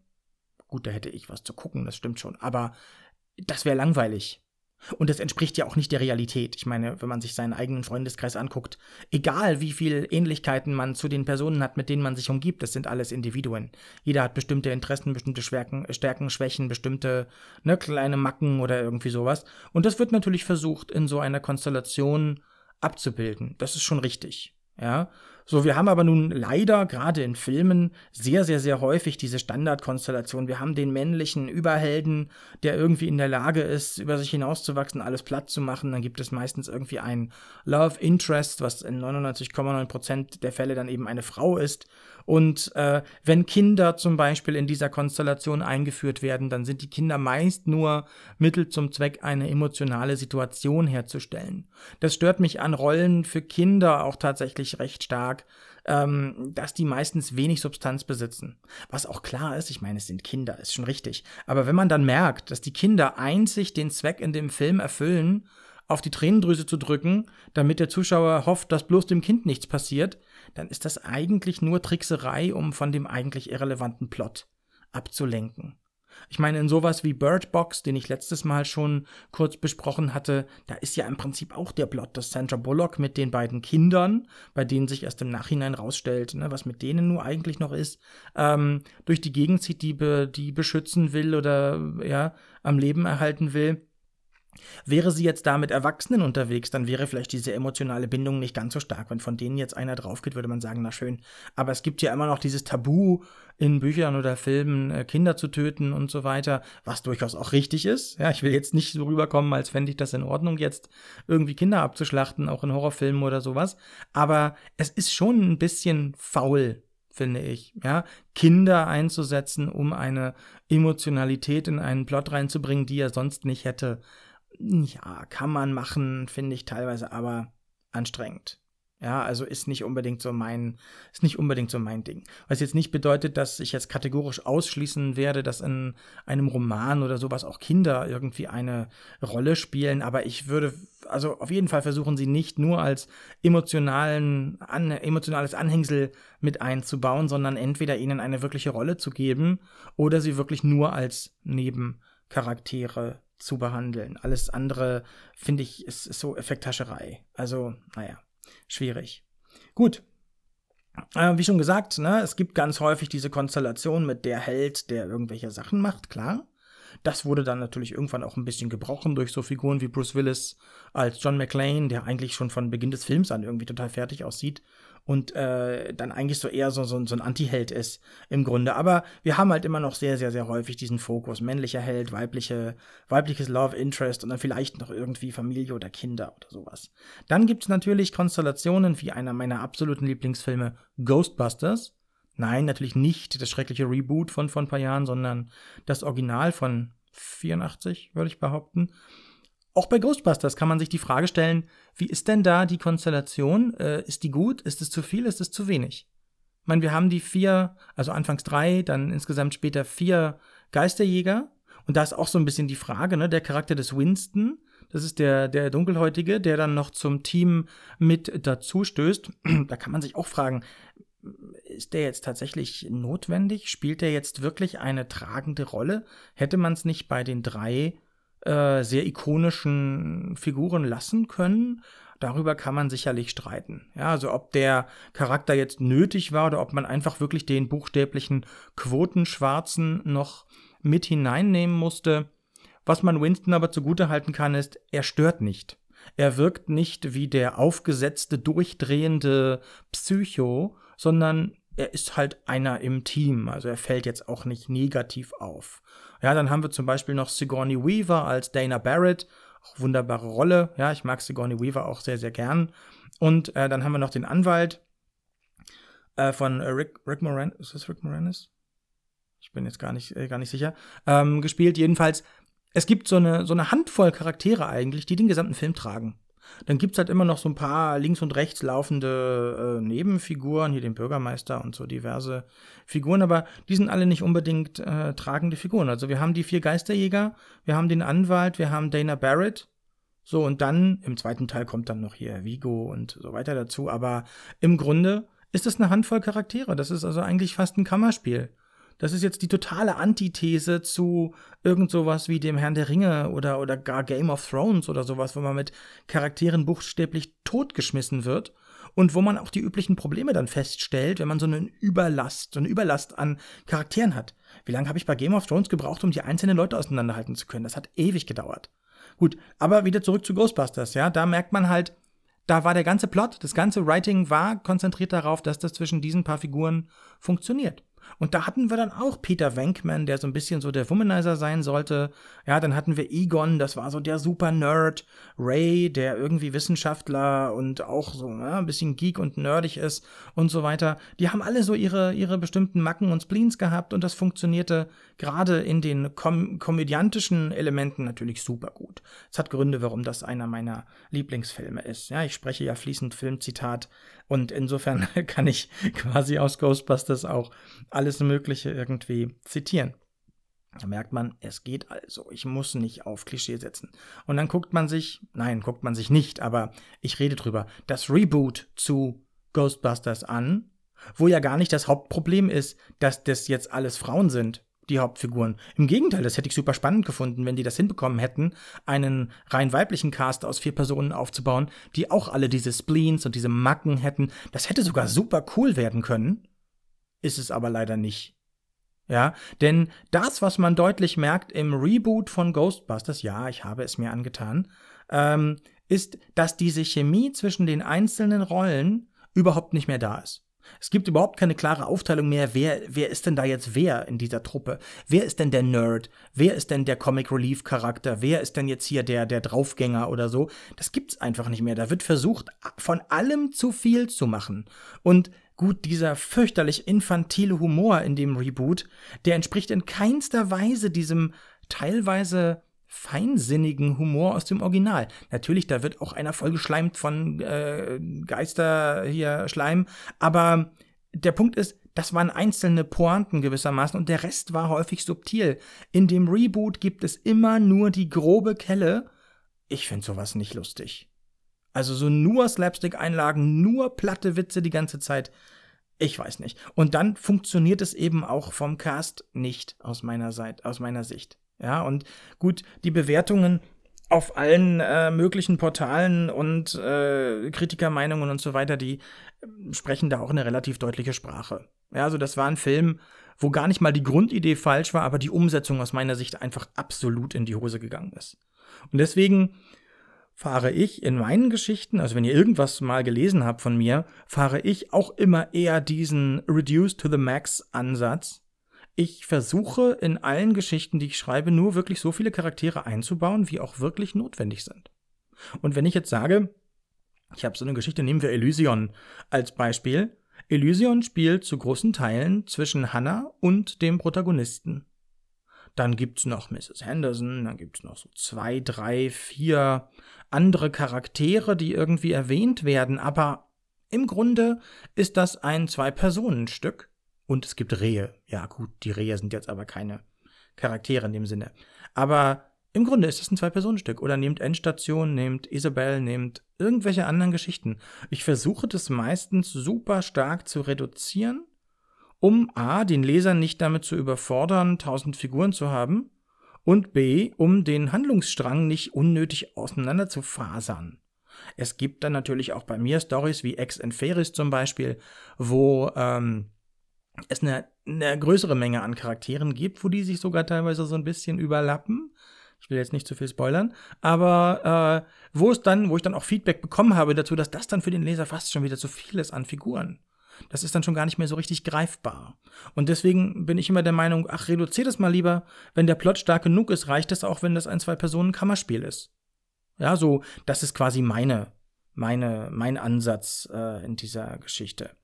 gut, da hätte ich was zu gucken, das stimmt schon, aber das wäre langweilig. Und das entspricht ja auch nicht der Realität. Ich meine, wenn man sich seinen eigenen Freundeskreis anguckt, egal wie viele Ähnlichkeiten man zu den Personen hat, mit denen man sich umgibt, das sind alles Individuen. Jeder hat bestimmte Interessen, bestimmte Stärken, Stärken Schwächen, bestimmte ne, kleine Macken oder irgendwie sowas. Und das wird natürlich versucht, in so einer Konstellation abzubilden. Das ist schon richtig. Ja, so, wir haben aber nun leider gerade in Filmen sehr, sehr, sehr häufig diese Standardkonstellation. Wir haben den männlichen Überhelden, der irgendwie in der Lage ist, über sich hinauszuwachsen, alles platt zu machen. Dann gibt es meistens irgendwie ein Love Interest, was in 99,9% der Fälle dann eben eine Frau ist. Und äh, wenn Kinder zum Beispiel in dieser Konstellation eingeführt werden, dann sind die Kinder meist nur Mittel zum Zweck, eine emotionale Situation herzustellen. Das stört mich an Rollen für Kinder auch tatsächlich recht stark stark, ähm, dass die meistens wenig Substanz besitzen. Was auch klar ist, ich meine, es sind Kinder, ist schon richtig. Aber wenn man dann merkt, dass die Kinder einzig den Zweck in dem Film erfüllen, auf die Tränendrüse zu drücken, damit der Zuschauer hofft, dass bloß dem Kind nichts passiert, dann ist das eigentlich nur Trickserei, um von dem eigentlich irrelevanten Plot abzulenken. Ich meine, in sowas wie Bird Box, den ich letztes Mal schon kurz besprochen hatte, da ist ja im Prinzip auch der Plot, dass Sandra Bullock mit den beiden Kindern, bei denen sich erst im Nachhinein rausstellt, ne, was mit denen nur eigentlich noch ist, ähm, durch die Gegend zieht, die, be die beschützen will oder ja, am Leben erhalten will. Wäre sie jetzt da mit Erwachsenen unterwegs, dann wäre vielleicht diese emotionale Bindung nicht ganz so stark. Wenn von denen jetzt einer drauf geht, würde man sagen, na schön. Aber es gibt ja immer noch dieses Tabu in Büchern oder Filmen, äh, Kinder zu töten und so weiter, was durchaus auch richtig ist. Ja, ich will jetzt nicht so rüberkommen, als fände ich das in Ordnung, jetzt irgendwie Kinder abzuschlachten, auch in Horrorfilmen oder sowas. Aber es ist schon ein bisschen faul, finde ich, ja, Kinder einzusetzen, um eine Emotionalität in einen Plot reinzubringen, die er sonst nicht hätte ja, kann man machen, finde ich teilweise aber anstrengend. Ja, also ist nicht unbedingt so mein, ist nicht unbedingt so mein Ding. Was jetzt nicht bedeutet, dass ich jetzt kategorisch ausschließen werde, dass in einem Roman oder sowas auch Kinder irgendwie eine Rolle spielen, aber ich würde, also auf jeden Fall versuchen sie nicht nur als emotionalen, an, emotionales Anhängsel mit einzubauen, sondern entweder ihnen eine wirkliche Rolle zu geben oder sie wirklich nur als Nebencharaktere zu behandeln. Alles andere, finde ich, ist, ist so Effekthascherei. Also, naja, schwierig. Gut. Äh, wie schon gesagt, ne, es gibt ganz häufig diese Konstellation mit der Held, der irgendwelche Sachen macht, klar. Das wurde dann natürlich irgendwann auch ein bisschen gebrochen durch so Figuren wie Bruce Willis als John McClane, der eigentlich schon von Beginn des Films an irgendwie total fertig aussieht und äh, dann eigentlich so eher so, so, so ein Anti-Held ist im Grunde. Aber wir haben halt immer noch sehr, sehr, sehr häufig diesen Fokus. Männlicher Held, weibliche, weibliches Love Interest und dann vielleicht noch irgendwie Familie oder Kinder oder sowas. Dann gibt es natürlich Konstellationen wie einer meiner absoluten Lieblingsfilme Ghostbusters. Nein, natürlich nicht das schreckliche Reboot von vor ein paar Jahren, sondern das Original von 84, würde ich behaupten. Auch bei Ghostbusters kann man sich die Frage stellen, wie ist denn da die Konstellation? Äh, ist die gut? Ist es zu viel? Ist es zu wenig? Ich meine, wir haben die vier, also anfangs drei, dann insgesamt später vier Geisterjäger. Und da ist auch so ein bisschen die Frage, ne, der Charakter des Winston, das ist der, der Dunkelhäutige, der dann noch zum Team mit dazu stößt. (clears throat) da kann man sich auch fragen, ist der jetzt tatsächlich notwendig? Spielt der jetzt wirklich eine tragende Rolle? Hätte man es nicht bei den drei äh, sehr ikonischen Figuren lassen können. Darüber kann man sicherlich streiten. Ja, also ob der Charakter jetzt nötig war oder ob man einfach wirklich den buchstäblichen Quotenschwarzen noch mit hineinnehmen musste. Was man Winston aber zugute halten kann, ist, er stört nicht. Er wirkt nicht wie der aufgesetzte, durchdrehende Psycho, sondern er ist halt einer im Team. Also er fällt jetzt auch nicht negativ auf. Ja, dann haben wir zum Beispiel noch Sigourney Weaver als Dana Barrett. Auch wunderbare Rolle. Ja, ich mag Sigourney Weaver auch sehr, sehr gern. Und äh, dann haben wir noch den Anwalt äh, von äh, Rick, Rick Moranis. Ist das Rick Moranis? Ich bin jetzt gar nicht, äh, gar nicht sicher. Ähm, gespielt. Jedenfalls, es gibt so eine, so eine Handvoll Charaktere eigentlich, die den gesamten Film tragen. Dann gibt es halt immer noch so ein paar links und rechts laufende äh, Nebenfiguren, hier den Bürgermeister und so diverse Figuren, aber die sind alle nicht unbedingt äh, tragende Figuren. Also wir haben die vier Geisterjäger, wir haben den Anwalt, wir haben Dana Barrett. So, und dann im zweiten Teil kommt dann noch hier Vigo und so weiter dazu. Aber im Grunde ist es eine Handvoll Charaktere. Das ist also eigentlich fast ein Kammerspiel. Das ist jetzt die totale Antithese zu irgend sowas wie dem Herrn der Ringe oder, oder gar Game of Thrones oder sowas, wo man mit Charakteren buchstäblich totgeschmissen wird und wo man auch die üblichen Probleme dann feststellt, wenn man so eine Überlast, so eine Überlast an Charakteren hat. Wie lange habe ich bei Game of Thrones gebraucht, um die einzelnen Leute auseinanderhalten zu können? Das hat ewig gedauert. Gut, aber wieder zurück zu Ghostbusters, ja, da merkt man halt, da war der ganze Plot, das ganze Writing war konzentriert darauf, dass das zwischen diesen paar Figuren funktioniert. Und da hatten wir dann auch Peter Venkman, der so ein bisschen so der Womanizer sein sollte. Ja, dann hatten wir Egon, das war so der super Nerd. Ray, der irgendwie Wissenschaftler und auch so ja, ein bisschen geek und nerdig ist und so weiter. Die haben alle so ihre, ihre bestimmten Macken und Spleens gehabt und das funktionierte gerade in den kom komödiantischen Elementen natürlich super gut. Es hat Gründe, warum das einer meiner Lieblingsfilme ist. Ja, ich spreche ja fließend Filmzitat und insofern (laughs) kann ich quasi aus Ghostbusters auch alles Mögliche irgendwie zitieren. Da merkt man, es geht also. Ich muss nicht auf Klischee setzen. Und dann guckt man sich, nein, guckt man sich nicht, aber ich rede drüber, das Reboot zu Ghostbusters an, wo ja gar nicht das Hauptproblem ist, dass das jetzt alles Frauen sind, die Hauptfiguren. Im Gegenteil, das hätte ich super spannend gefunden, wenn die das hinbekommen hätten, einen rein weiblichen Cast aus vier Personen aufzubauen, die auch alle diese Spleens und diese Macken hätten. Das hätte sogar super cool werden können. Ist es aber leider nicht. Ja, denn das, was man deutlich merkt im Reboot von Ghostbusters, ja, ich habe es mir angetan, ähm, ist, dass diese Chemie zwischen den einzelnen Rollen überhaupt nicht mehr da ist. Es gibt überhaupt keine klare Aufteilung mehr, wer, wer ist denn da jetzt wer in dieser Truppe? Wer ist denn der Nerd? Wer ist denn der Comic Relief Charakter? Wer ist denn jetzt hier der, der Draufgänger oder so? Das gibt's einfach nicht mehr. Da wird versucht, von allem zu viel zu machen. Und gut, dieser fürchterlich infantile Humor in dem Reboot, der entspricht in keinster Weise diesem teilweise feinsinnigen Humor aus dem Original. Natürlich, da wird auch einer vollgeschleimt von äh, Geister hier Schleim, aber der Punkt ist, das waren einzelne Pointen gewissermaßen und der Rest war häufig subtil. In dem Reboot gibt es immer nur die grobe Kelle. Ich finde sowas nicht lustig. Also so nur Slapstick-Einlagen, nur platte Witze die ganze Zeit. Ich weiß nicht. Und dann funktioniert es eben auch vom Cast nicht aus meiner Seite, aus meiner Sicht. Ja, und gut, die Bewertungen auf allen äh, möglichen Portalen und äh, Kritikermeinungen und so weiter, die äh, sprechen da auch eine relativ deutliche Sprache. Ja, also das war ein Film, wo gar nicht mal die Grundidee falsch war, aber die Umsetzung aus meiner Sicht einfach absolut in die Hose gegangen ist. Und deswegen fahre ich in meinen Geschichten, also wenn ihr irgendwas mal gelesen habt von mir, fahre ich auch immer eher diesen Reduce to the Max Ansatz, ich versuche in allen Geschichten, die ich schreibe, nur wirklich so viele Charaktere einzubauen, wie auch wirklich notwendig sind. Und wenn ich jetzt sage, ich habe so eine Geschichte, nehmen wir Elysion als Beispiel. Elysion spielt zu großen Teilen zwischen Hannah und dem Protagonisten. Dann gibt's noch Mrs. Henderson, dann gibt's noch so zwei, drei, vier andere Charaktere, die irgendwie erwähnt werden, aber im Grunde ist das ein Zwei-Personen-Stück und es gibt Rehe. Ja, gut, die Rehe sind jetzt aber keine Charaktere in dem Sinne. Aber im Grunde ist es ein Zwei-Personen-Stück. Oder nehmt Endstation, nehmt Isabel, nehmt irgendwelche anderen Geschichten. Ich versuche das meistens super stark zu reduzieren, um A, den Leser nicht damit zu überfordern, tausend Figuren zu haben, und B, um den Handlungsstrang nicht unnötig auseinander zu fasern. Es gibt dann natürlich auch bei mir Stories wie Ex Enferis zum Beispiel, wo ähm, es eine, eine größere Menge an Charakteren gibt, wo die sich sogar teilweise so ein bisschen überlappen. Ich will jetzt nicht zu viel spoilern, aber äh, wo es dann, wo ich dann auch Feedback bekommen habe dazu, dass das dann für den Leser fast schon wieder zu viel ist an Figuren. Das ist dann schon gar nicht mehr so richtig greifbar. Und deswegen bin ich immer der Meinung, ach, reduziert es mal lieber. Wenn der Plot stark genug ist, reicht es auch, wenn das ein Zwei-Personen-Kammerspiel ist. Ja, so, das ist quasi meine, meine, mein Ansatz äh, in dieser Geschichte.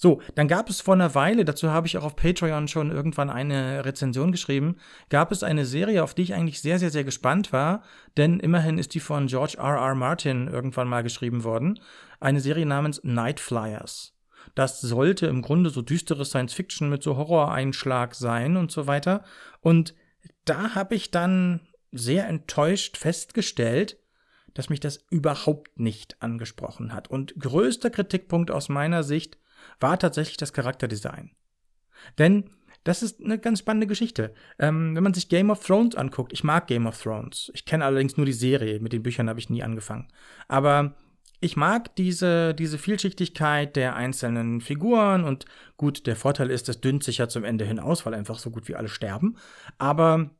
So, dann gab es vor einer Weile, dazu habe ich auch auf Patreon schon irgendwann eine Rezension geschrieben, gab es eine Serie, auf die ich eigentlich sehr, sehr, sehr gespannt war, denn immerhin ist die von George R. R. Martin irgendwann mal geschrieben worden. Eine Serie namens Night Flyers. Das sollte im Grunde so düsteres Science Fiction mit so Horroreinschlag sein und so weiter. Und da habe ich dann sehr enttäuscht festgestellt, dass mich das überhaupt nicht angesprochen hat. Und größter Kritikpunkt aus meiner Sicht war tatsächlich das Charakterdesign. Denn das ist eine ganz spannende Geschichte. Ähm, wenn man sich Game of Thrones anguckt, ich mag Game of Thrones. Ich kenne allerdings nur die Serie, mit den Büchern habe ich nie angefangen. Aber ich mag diese, diese Vielschichtigkeit der einzelnen Figuren und gut, der Vorteil ist, es dünnt sich ja zum Ende hin aus, weil einfach so gut wie alle sterben. Aber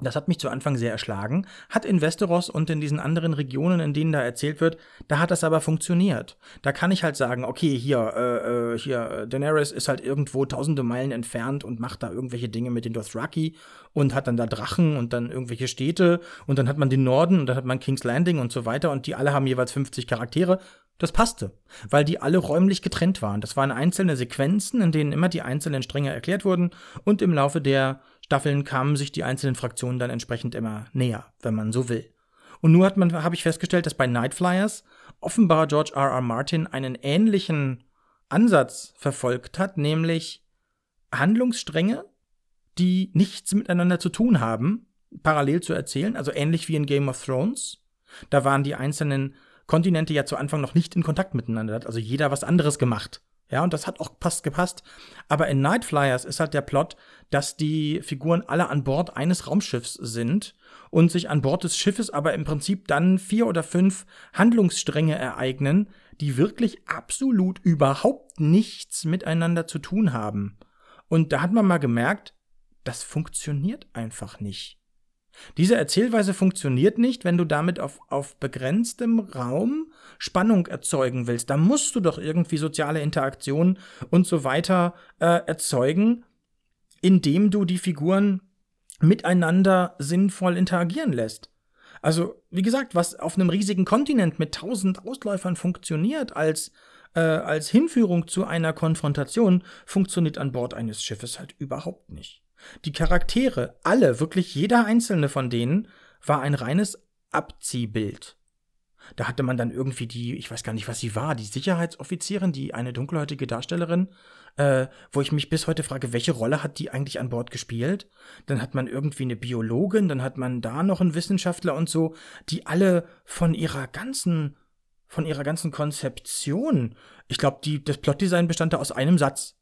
das hat mich zu Anfang sehr erschlagen, hat in Westeros und in diesen anderen Regionen, in denen da erzählt wird, da hat das aber funktioniert. Da kann ich halt sagen, okay, hier, äh, äh hier, Daenerys ist halt irgendwo tausende Meilen entfernt und macht da irgendwelche Dinge mit den Dothraki und hat dann da Drachen und dann irgendwelche Städte und dann hat man den Norden und dann hat man King's Landing und so weiter und die alle haben jeweils 50 Charaktere. Das passte, weil die alle räumlich getrennt waren. Das waren einzelne Sequenzen, in denen immer die einzelnen Stränge erklärt wurden und im Laufe der Staffeln kamen sich die einzelnen Fraktionen dann entsprechend immer näher, wenn man so will. Und nur hat man, habe ich festgestellt, dass bei Nightflyers offenbar George R. R. Martin einen ähnlichen Ansatz verfolgt hat, nämlich Handlungsstränge, die nichts miteinander zu tun haben, parallel zu erzählen, also ähnlich wie in Game of Thrones. Da waren die einzelnen Kontinente ja zu Anfang noch nicht in Kontakt miteinander, hat also jeder was anderes gemacht. Ja, und das hat auch passt gepasst. Aber in Night Flyers ist halt der Plot, dass die Figuren alle an Bord eines Raumschiffs sind und sich an Bord des Schiffes aber im Prinzip dann vier oder fünf Handlungsstränge ereignen, die wirklich absolut überhaupt nichts miteinander zu tun haben. Und da hat man mal gemerkt, das funktioniert einfach nicht. Diese Erzählweise funktioniert nicht, wenn du damit auf, auf begrenztem Raum Spannung erzeugen willst. Da musst du doch irgendwie soziale Interaktion und so weiter äh, erzeugen, indem du die Figuren miteinander sinnvoll interagieren lässt. Also, wie gesagt, was auf einem riesigen Kontinent mit tausend Ausläufern funktioniert als, äh, als Hinführung zu einer Konfrontation, funktioniert an Bord eines Schiffes halt überhaupt nicht. Die Charaktere, alle, wirklich jeder einzelne von denen, war ein reines Abziehbild. Da hatte man dann irgendwie die, ich weiß gar nicht, was sie war, die Sicherheitsoffizierin, die eine dunkelhäutige Darstellerin, äh, wo ich mich bis heute frage, welche Rolle hat die eigentlich an Bord gespielt? Dann hat man irgendwie eine Biologin, dann hat man da noch einen Wissenschaftler und so, die alle von ihrer ganzen, von ihrer ganzen Konzeption, ich glaube, die, das Plotdesign bestand da aus einem Satz.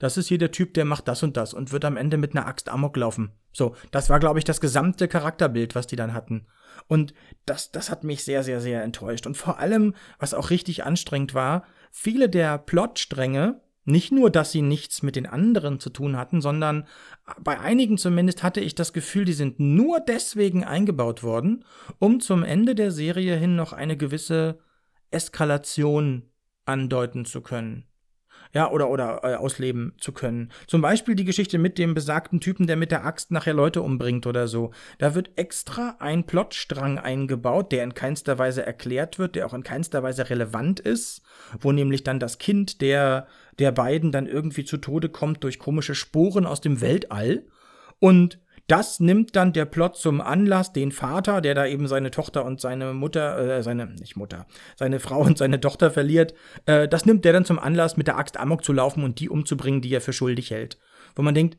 Das ist hier der Typ, der macht das und das und wird am Ende mit einer Axt Amok laufen. So, das war, glaube ich, das gesamte Charakterbild, was die dann hatten. Und das, das hat mich sehr, sehr, sehr enttäuscht. Und vor allem, was auch richtig anstrengend war, viele der Plotstränge, nicht nur, dass sie nichts mit den anderen zu tun hatten, sondern bei einigen zumindest hatte ich das Gefühl, die sind nur deswegen eingebaut worden, um zum Ende der Serie hin noch eine gewisse Eskalation andeuten zu können ja, oder, oder äh, ausleben zu können. Zum Beispiel die Geschichte mit dem besagten Typen, der mit der Axt nachher Leute umbringt oder so. Da wird extra ein Plotstrang eingebaut, der in keinster Weise erklärt wird, der auch in keinster Weise relevant ist, wo nämlich dann das Kind der, der beiden dann irgendwie zu Tode kommt durch komische Sporen aus dem Weltall. Und das nimmt dann der Plot zum Anlass, den Vater, der da eben seine Tochter und seine Mutter, äh, seine, nicht Mutter, seine Frau und seine Tochter verliert, äh, das nimmt der dann zum Anlass, mit der Axt Amok zu laufen und die umzubringen, die er für schuldig hält. Wo man denkt,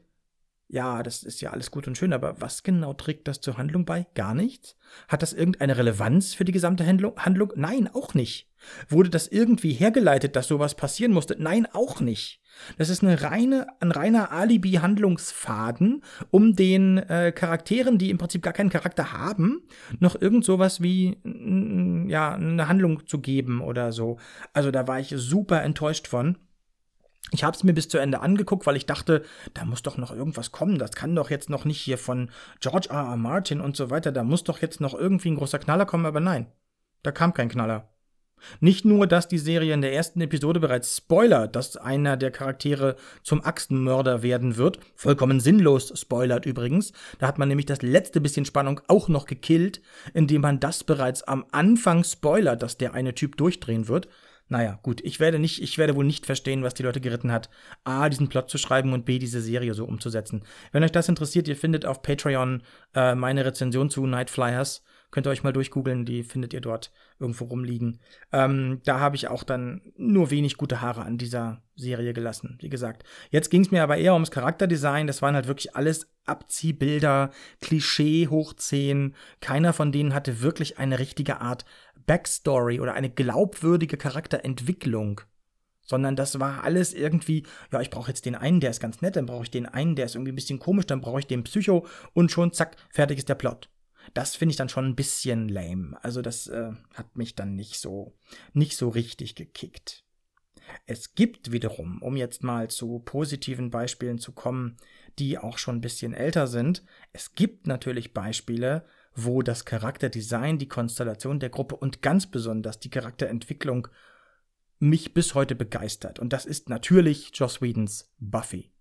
ja, das ist ja alles gut und schön, aber was genau trägt das zur Handlung bei? Gar nichts? Hat das irgendeine Relevanz für die gesamte Handlung? Nein, auch nicht. Wurde das irgendwie hergeleitet, dass sowas passieren musste? Nein, auch nicht. Das ist eine reine, ein reiner Alibi-Handlungsfaden, um den äh, Charakteren, die im Prinzip gar keinen Charakter haben, noch irgend sowas wie ja, eine Handlung zu geben oder so. Also da war ich super enttäuscht von. Ich habe es mir bis zu Ende angeguckt, weil ich dachte, da muss doch noch irgendwas kommen. Das kann doch jetzt noch nicht hier von George R. R. Martin und so weiter. Da muss doch jetzt noch irgendwie ein großer Knaller kommen, aber nein, da kam kein Knaller. Nicht nur, dass die Serie in der ersten Episode bereits spoilert, dass einer der Charaktere zum Axtenmörder werden wird, vollkommen sinnlos spoilert übrigens, da hat man nämlich das letzte bisschen Spannung auch noch gekillt, indem man das bereits am Anfang spoilert, dass der eine Typ durchdrehen wird. Naja, gut, ich werde nicht, ich werde wohl nicht verstehen, was die Leute geritten hat, A, diesen Plot zu schreiben und B, diese Serie so umzusetzen. Wenn euch das interessiert, ihr findet auf Patreon äh, meine Rezension zu Night Flyers. Könnt ihr euch mal durchgoogeln, die findet ihr dort irgendwo rumliegen. Ähm, da habe ich auch dann nur wenig gute Haare an dieser Serie gelassen, wie gesagt. Jetzt ging es mir aber eher ums Charakterdesign. Das waren halt wirklich alles Abziehbilder, Klischee hoch 10. Keiner von denen hatte wirklich eine richtige Art Backstory oder eine glaubwürdige Charakterentwicklung sondern das war alles irgendwie, ja, ich brauche jetzt den einen, der ist ganz nett, dann brauche ich den einen, der ist irgendwie ein bisschen komisch, dann brauche ich den Psycho und schon zack, fertig ist der Plot. Das finde ich dann schon ein bisschen lame. Also das äh, hat mich dann nicht so, nicht so richtig gekickt. Es gibt wiederum, um jetzt mal zu positiven Beispielen zu kommen, die auch schon ein bisschen älter sind, es gibt natürlich Beispiele, wo das Charakterdesign, die Konstellation der Gruppe und ganz besonders die Charakterentwicklung mich bis heute begeistert. Und das ist natürlich Joss Whedons Buffy.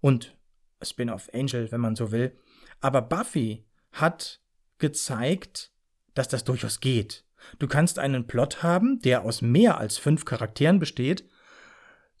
Und Spin-off Angel, wenn man so will. Aber Buffy hat gezeigt, dass das durchaus geht. Du kannst einen Plot haben, der aus mehr als fünf Charakteren besteht.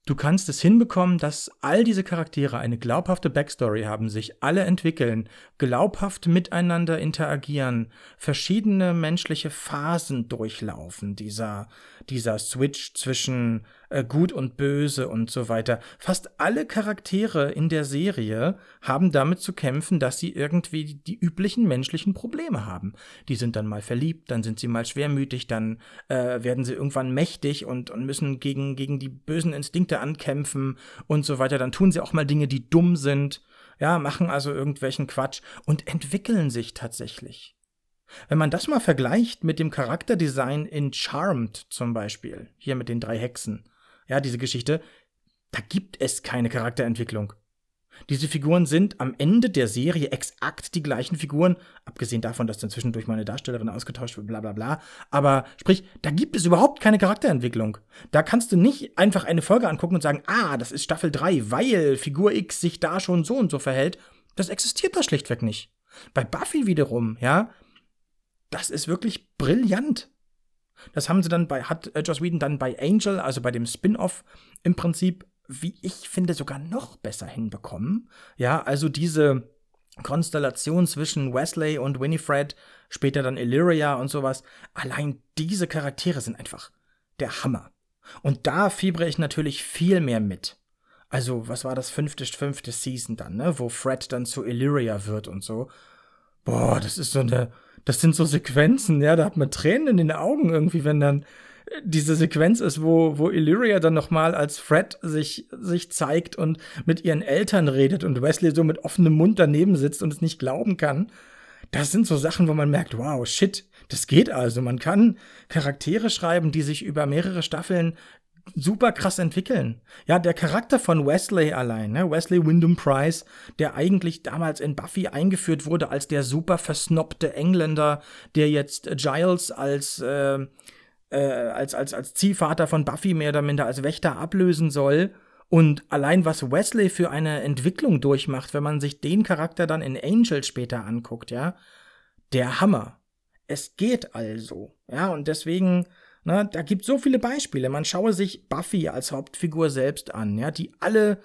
Du kannst es hinbekommen, dass all diese Charaktere eine glaubhafte Backstory haben, sich alle entwickeln, glaubhaft miteinander interagieren, verschiedene menschliche Phasen durchlaufen. Dieser, dieser Switch zwischen äh, Gut und Böse und so weiter. Fast alle Charaktere in der Serie haben damit zu kämpfen, dass sie irgendwie die üblichen menschlichen Probleme haben. Die sind dann mal verliebt, dann sind sie mal schwermütig, dann äh, werden sie irgendwann mächtig und, und müssen gegen, gegen die bösen Instinkte ankämpfen und so weiter. Dann tun sie auch mal Dinge, die dumm sind, ja, machen also irgendwelchen Quatsch und entwickeln sich tatsächlich. Wenn man das mal vergleicht mit dem Charakterdesign in Charmed zum Beispiel, hier mit den drei Hexen, ja, diese Geschichte, da gibt es keine Charakterentwicklung. Diese Figuren sind am Ende der Serie exakt die gleichen Figuren, abgesehen davon, dass dann zwischendurch mal eine Darstellerin ausgetauscht wird, bla bla bla. Aber sprich, da gibt es überhaupt keine Charakterentwicklung. Da kannst du nicht einfach eine Folge angucken und sagen, ah, das ist Staffel 3, weil Figur X sich da schon so und so verhält. Das existiert da schlichtweg nicht. Bei Buffy wiederum, ja, das ist wirklich brillant. Das haben sie dann bei, hat äh, Joss Whedon dann bei Angel, also bei dem Spin-off, im Prinzip, wie ich finde, sogar noch besser hinbekommen. Ja, also diese Konstellation zwischen Wesley und Winifred, später dann Illyria und sowas. Allein diese Charaktere sind einfach der Hammer. Und da fiebere ich natürlich viel mehr mit. Also, was war das fünfte, fünfte Season dann, ne? Wo Fred dann zu Illyria wird und so. Boah, das ist so eine, das sind so Sequenzen, ja, da hat man Tränen in den Augen irgendwie, wenn dann diese Sequenz ist, wo, wo Illyria dann nochmal als Fred sich, sich zeigt und mit ihren Eltern redet und Wesley so mit offenem Mund daneben sitzt und es nicht glauben kann. Das sind so Sachen, wo man merkt, wow, shit, das geht also. Man kann Charaktere schreiben, die sich über mehrere Staffeln super krass entwickeln. Ja, der Charakter von Wesley allein, ne? Wesley Wyndham Price, der eigentlich damals in Buffy eingeführt wurde als der super versnobte Engländer, der jetzt Giles als, äh, äh, als, als, als Ziehvater von Buffy mehr oder minder als Wächter ablösen soll. Und allein was Wesley für eine Entwicklung durchmacht, wenn man sich den Charakter dann in Angel später anguckt, ja, der Hammer. Es geht also, ja, und deswegen na, da gibt so viele Beispiele. Man schaue sich Buffy als Hauptfigur selbst an, ja, die alle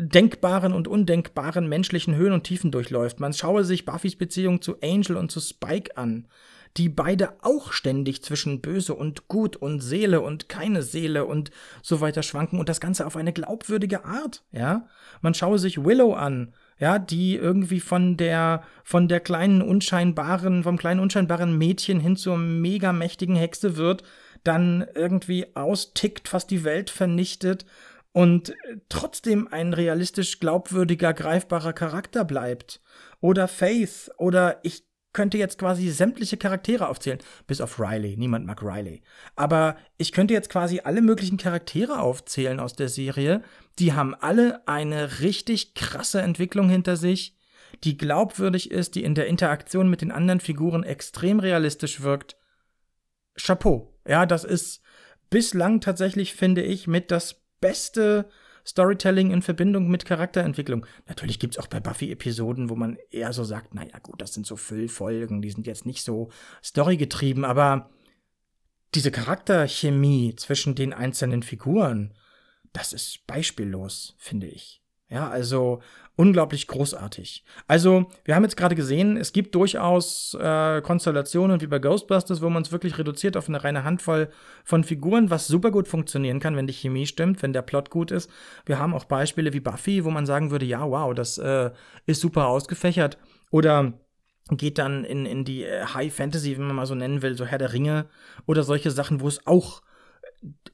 denkbaren und undenkbaren menschlichen Höhen und Tiefen durchläuft. Man schaue sich Buffys Beziehung zu Angel und zu Spike an, die beide auch ständig zwischen böse und gut und Seele und keine Seele und so weiter schwanken und das Ganze auf eine glaubwürdige Art, ja. Man schaue sich Willow an, ja, die irgendwie von der, von der kleinen unscheinbaren, vom kleinen unscheinbaren Mädchen hin zur mega mächtigen Hexe wird, dann irgendwie austickt, fast die Welt vernichtet und trotzdem ein realistisch glaubwürdiger, greifbarer Charakter bleibt. Oder Faith, oder ich könnte jetzt quasi sämtliche Charaktere aufzählen, bis auf Riley. Niemand mag Riley. Aber ich könnte jetzt quasi alle möglichen Charaktere aufzählen aus der Serie. Die haben alle eine richtig krasse Entwicklung hinter sich, die glaubwürdig ist, die in der Interaktion mit den anderen Figuren extrem realistisch wirkt. Chapeau. Ja, das ist bislang tatsächlich, finde ich, mit das beste Storytelling in Verbindung mit Charakterentwicklung. Natürlich gibt es auch bei Buffy Episoden, wo man eher so sagt, naja gut, das sind so Füllfolgen, die sind jetzt nicht so storygetrieben, aber diese Charakterchemie zwischen den einzelnen Figuren, das ist beispiellos, finde ich. Ja, also unglaublich großartig. Also, wir haben jetzt gerade gesehen, es gibt durchaus äh, Konstellationen wie bei Ghostbusters, wo man es wirklich reduziert auf eine reine Handvoll von Figuren, was super gut funktionieren kann, wenn die Chemie stimmt, wenn der Plot gut ist. Wir haben auch Beispiele wie Buffy, wo man sagen würde, ja, wow, das äh, ist super ausgefächert. Oder geht dann in, in die äh, High Fantasy, wenn man mal so nennen will, so Herr der Ringe oder solche Sachen, wo es auch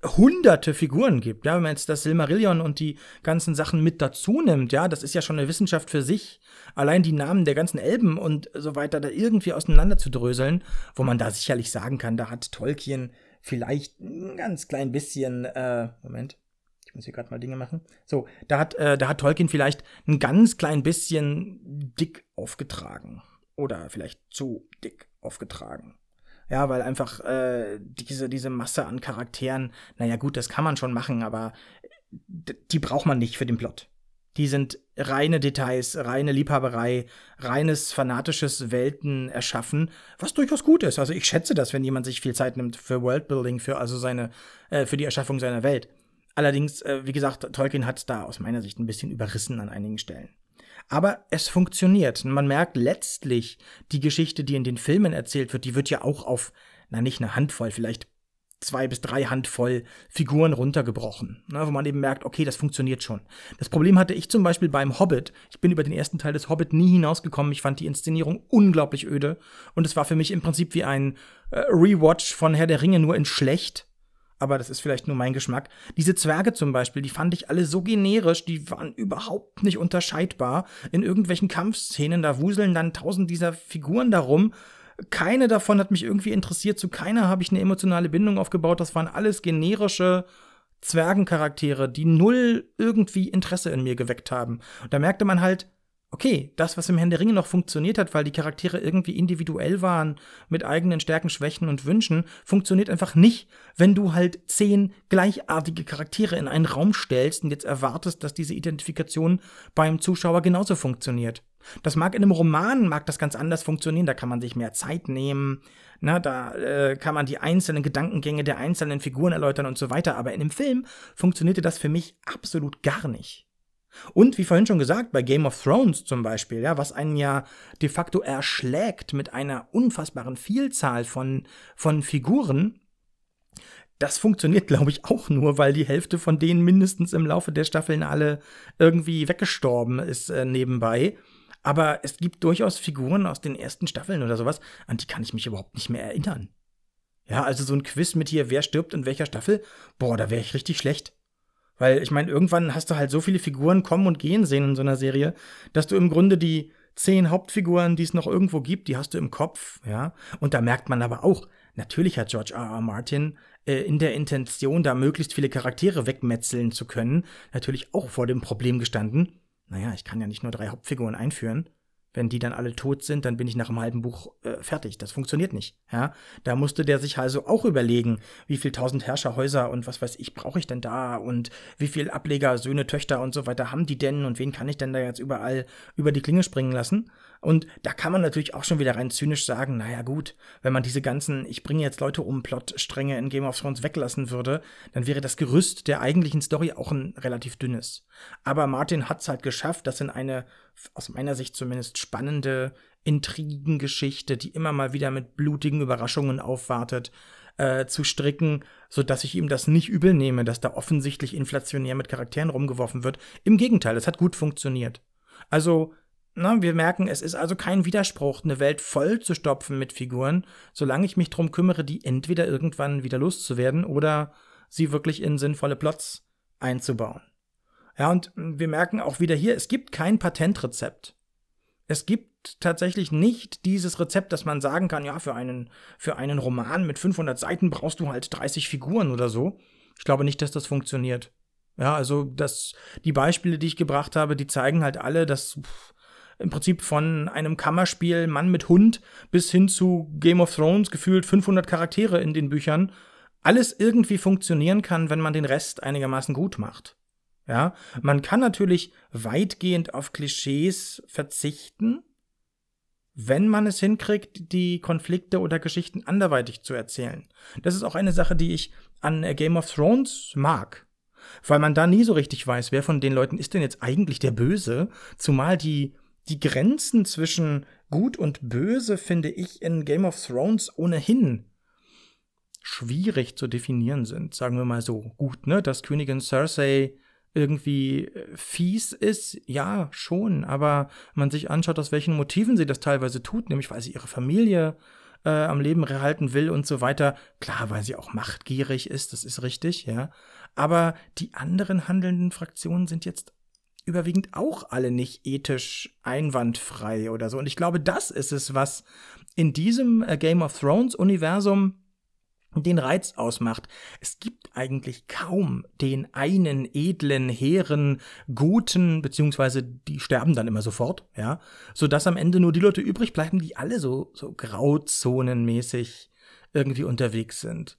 hunderte Figuren gibt. Ja, wenn man jetzt das Silmarillion und die ganzen Sachen mit dazu nimmt, ja, das ist ja schon eine Wissenschaft für sich. Allein die Namen der ganzen Elben und so weiter da irgendwie auseinander zu dröseln, wo man da sicherlich sagen kann, da hat Tolkien vielleicht ein ganz klein bisschen, äh, Moment, ich muss hier gerade mal Dinge machen. So, da hat, äh, da hat Tolkien vielleicht ein ganz klein bisschen dick aufgetragen. Oder vielleicht zu dick aufgetragen. Ja, weil einfach äh, diese, diese Masse an Charakteren, naja gut, das kann man schon machen, aber die braucht man nicht für den Plot. Die sind reine Details, reine Liebhaberei, reines fanatisches Welten erschaffen, was durchaus gut ist. Also ich schätze das, wenn jemand sich viel Zeit nimmt für Worldbuilding, für also seine, äh, für die Erschaffung seiner Welt. Allerdings, äh, wie gesagt, Tolkien hat da aus meiner Sicht ein bisschen überrissen an einigen Stellen. Aber es funktioniert. Man merkt letztlich, die Geschichte, die in den Filmen erzählt wird, die wird ja auch auf, na nicht eine Handvoll, vielleicht zwei bis drei Handvoll Figuren runtergebrochen, ne, wo man eben merkt, okay, das funktioniert schon. Das Problem hatte ich zum Beispiel beim Hobbit. Ich bin über den ersten Teil des Hobbit nie hinausgekommen. Ich fand die Inszenierung unglaublich öde und es war für mich im Prinzip wie ein äh, Rewatch von Herr der Ringe nur in schlecht aber das ist vielleicht nur mein Geschmack. Diese Zwerge zum Beispiel, die fand ich alle so generisch, die waren überhaupt nicht unterscheidbar. In irgendwelchen Kampfszenen, da wuseln dann tausend dieser Figuren darum. Keine davon hat mich irgendwie interessiert, zu keiner habe ich eine emotionale Bindung aufgebaut. Das waren alles generische Zwergencharaktere, die null irgendwie Interesse in mir geweckt haben. Und da merkte man halt, okay, das, was im Herrn der Ringe noch funktioniert hat, weil die Charaktere irgendwie individuell waren, mit eigenen Stärken, Schwächen und Wünschen, funktioniert einfach nicht, wenn du halt zehn gleichartige Charaktere in einen Raum stellst und jetzt erwartest, dass diese Identifikation beim Zuschauer genauso funktioniert. Das mag in einem Roman, mag das ganz anders funktionieren, da kann man sich mehr Zeit nehmen, na, da äh, kann man die einzelnen Gedankengänge der einzelnen Figuren erläutern und so weiter, aber in einem Film funktionierte das für mich absolut gar nicht. Und wie vorhin schon gesagt, bei Game of Thrones zum Beispiel, ja, was einen ja de facto erschlägt mit einer unfassbaren Vielzahl von, von Figuren, das funktioniert, (laughs) glaube ich, auch nur, weil die Hälfte von denen mindestens im Laufe der Staffeln alle irgendwie weggestorben ist äh, nebenbei. Aber es gibt durchaus Figuren aus den ersten Staffeln oder sowas, an die kann ich mich überhaupt nicht mehr erinnern. Ja, also so ein Quiz mit hier, wer stirbt in welcher Staffel, boah, da wäre ich richtig schlecht. Weil ich meine, irgendwann hast du halt so viele Figuren kommen und gehen sehen in so einer Serie, dass du im Grunde die zehn Hauptfiguren, die es noch irgendwo gibt, die hast du im Kopf, ja. Und da merkt man aber auch, natürlich hat George R. R. Martin äh, in der Intention, da möglichst viele Charaktere wegmetzeln zu können, natürlich auch vor dem Problem gestanden. Naja, ich kann ja nicht nur drei Hauptfiguren einführen. Wenn die dann alle tot sind, dann bin ich nach einem halben Buch äh, fertig. Das funktioniert nicht. Ja, da musste der sich also auch überlegen, wie viel tausend Herrscherhäuser und was weiß ich brauche ich denn da und wie viel Ableger, Söhne, Töchter und so weiter haben die denn und wen kann ich denn da jetzt überall über die Klinge springen lassen? Und da kann man natürlich auch schon wieder rein zynisch sagen, naja gut, wenn man diese ganzen, ich bringe jetzt Leute um Plotstränge in Game of Thrones weglassen würde, dann wäre das Gerüst der eigentlichen Story auch ein relativ dünnes. Aber Martin hat es halt geschafft, das in eine, aus meiner Sicht zumindest, spannende Intrigengeschichte, die immer mal wieder mit blutigen Überraschungen aufwartet, äh, zu stricken, so dass ich ihm das nicht übel nehme, dass da offensichtlich inflationär mit Charakteren rumgeworfen wird. Im Gegenteil, es hat gut funktioniert. Also na, wir merken, es ist also kein Widerspruch, eine Welt voll zu stopfen mit Figuren, solange ich mich darum kümmere, die entweder irgendwann wieder loszuwerden oder sie wirklich in sinnvolle Plots einzubauen. Ja, und wir merken auch wieder hier, es gibt kein Patentrezept. Es gibt tatsächlich nicht dieses Rezept, dass man sagen kann, ja, für einen, für einen Roman mit 500 Seiten brauchst du halt 30 Figuren oder so. Ich glaube nicht, dass das funktioniert. Ja, also das, die Beispiele, die ich gebracht habe, die zeigen halt alle, dass pff, im Prinzip von einem Kammerspiel Mann mit Hund bis hin zu Game of Thrones gefühlt 500 Charaktere in den Büchern alles irgendwie funktionieren kann, wenn man den Rest einigermaßen gut macht. Ja, man kann natürlich weitgehend auf Klischees verzichten, wenn man es hinkriegt, die Konflikte oder Geschichten anderweitig zu erzählen. Das ist auch eine Sache, die ich an Game of Thrones mag. Weil man da nie so richtig weiß, wer von den Leuten ist denn jetzt eigentlich der Böse, zumal die die Grenzen zwischen Gut und Böse finde ich in Game of Thrones ohnehin schwierig zu definieren sind, sagen wir mal so. Gut, ne, dass Königin Cersei irgendwie äh, fies ist, ja, schon, aber man sich anschaut, aus welchen Motiven sie das teilweise tut, nämlich weil sie ihre Familie äh, am Leben erhalten will und so weiter, klar, weil sie auch machtgierig ist, das ist richtig, ja, aber die anderen handelnden Fraktionen sind jetzt überwiegend auch alle nicht ethisch einwandfrei oder so. Und ich glaube, das ist es, was in diesem äh, Game of Thrones Universum den Reiz ausmacht. Es gibt eigentlich kaum den einen edlen, hehren, guten, beziehungsweise die sterben dann immer sofort, ja, so dass am Ende nur die Leute übrig bleiben, die alle so, so grauzonenmäßig irgendwie unterwegs sind.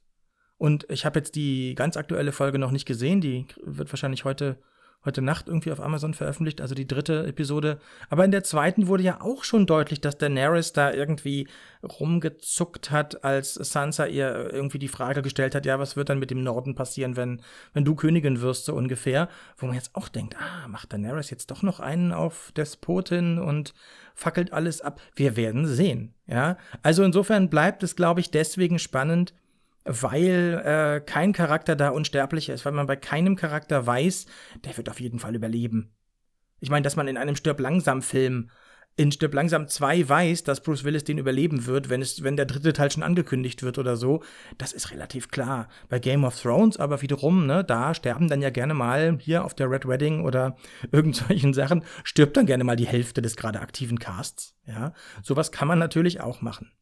Und ich habe jetzt die ganz aktuelle Folge noch nicht gesehen, die wird wahrscheinlich heute heute Nacht irgendwie auf Amazon veröffentlicht, also die dritte Episode. Aber in der zweiten wurde ja auch schon deutlich, dass Daenerys da irgendwie rumgezuckt hat, als Sansa ihr irgendwie die Frage gestellt hat, ja, was wird dann mit dem Norden passieren, wenn, wenn du Königin wirst, so ungefähr. Wo man jetzt auch denkt, ah, macht Daenerys jetzt doch noch einen auf Despotin und fackelt alles ab. Wir werden sehen, ja. Also insofern bleibt es, glaube ich, deswegen spannend, weil äh, kein Charakter da unsterblich ist, weil man bei keinem Charakter weiß, der wird auf jeden Fall überleben. Ich meine, dass man in einem Stirb langsam Film in Stirb langsam 2 weiß, dass Bruce Willis den überleben wird, wenn es, wenn der dritte Teil schon angekündigt wird oder so, das ist relativ klar. Bei Game of Thrones aber wiederum, ne, da sterben dann ja gerne mal hier auf der Red Wedding oder (laughs) irgendwelchen Sachen, stirbt dann gerne mal die Hälfte des gerade aktiven Casts. Ja, sowas kann man natürlich auch machen.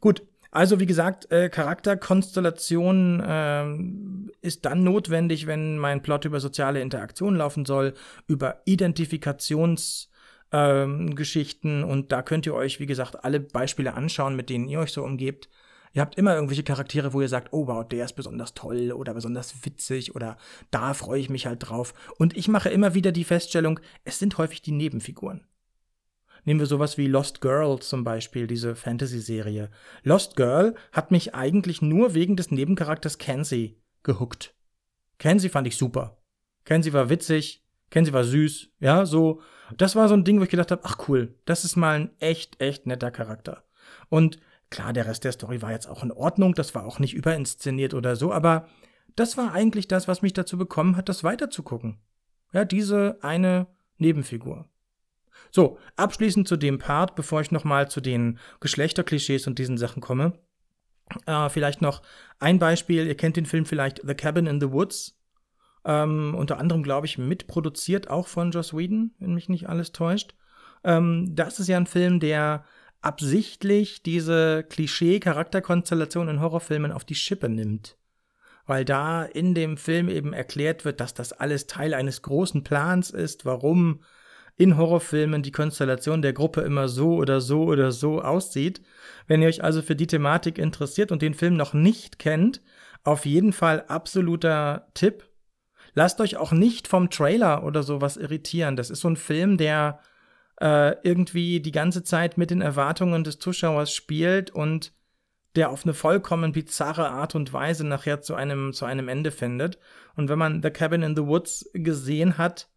Gut, also wie gesagt, äh, Charakterkonstellation äh, ist dann notwendig, wenn mein Plot über soziale Interaktion laufen soll, über Identifikations- ähm, Geschichten und da könnt ihr euch, wie gesagt, alle Beispiele anschauen, mit denen ihr euch so umgebt. Ihr habt immer irgendwelche Charaktere, wo ihr sagt, oh wow, der ist besonders toll oder besonders witzig oder da freue ich mich halt drauf. Und ich mache immer wieder die Feststellung, es sind häufig die Nebenfiguren. Nehmen wir sowas wie Lost Girl zum Beispiel, diese Fantasy-Serie. Lost Girl hat mich eigentlich nur wegen des Nebencharakters Kenzie gehuckt. Kenzie fand ich super. Kenzie war witzig, Kenzie war süß, ja, so das war so ein Ding, wo ich gedacht habe, ach cool, das ist mal ein echt, echt netter Charakter. Und klar, der Rest der Story war jetzt auch in Ordnung, das war auch nicht überinszeniert oder so, aber das war eigentlich das, was mich dazu bekommen hat, das weiterzugucken. Ja, diese eine Nebenfigur. So, abschließend zu dem Part, bevor ich nochmal zu den Geschlechterklischees und diesen Sachen komme. Äh, vielleicht noch ein Beispiel, ihr kennt den Film vielleicht The Cabin in the Woods. Ähm, unter anderem, glaube ich, mitproduziert auch von Joss Whedon, wenn mich nicht alles täuscht. Ähm, das ist ja ein Film, der absichtlich diese Klischee-Charakterkonstellation in Horrorfilmen auf die Schippe nimmt. Weil da in dem Film eben erklärt wird, dass das alles Teil eines großen Plans ist, warum in Horrorfilmen die Konstellation der Gruppe immer so oder so oder so aussieht. Wenn ihr euch also für die Thematik interessiert und den Film noch nicht kennt, auf jeden Fall absoluter Tipp. Lasst euch auch nicht vom Trailer oder sowas irritieren. Das ist so ein Film, der äh, irgendwie die ganze Zeit mit den Erwartungen des Zuschauers spielt und der auf eine vollkommen bizarre Art und Weise nachher zu einem, zu einem Ende findet. Und wenn man The Cabin in the Woods gesehen hat,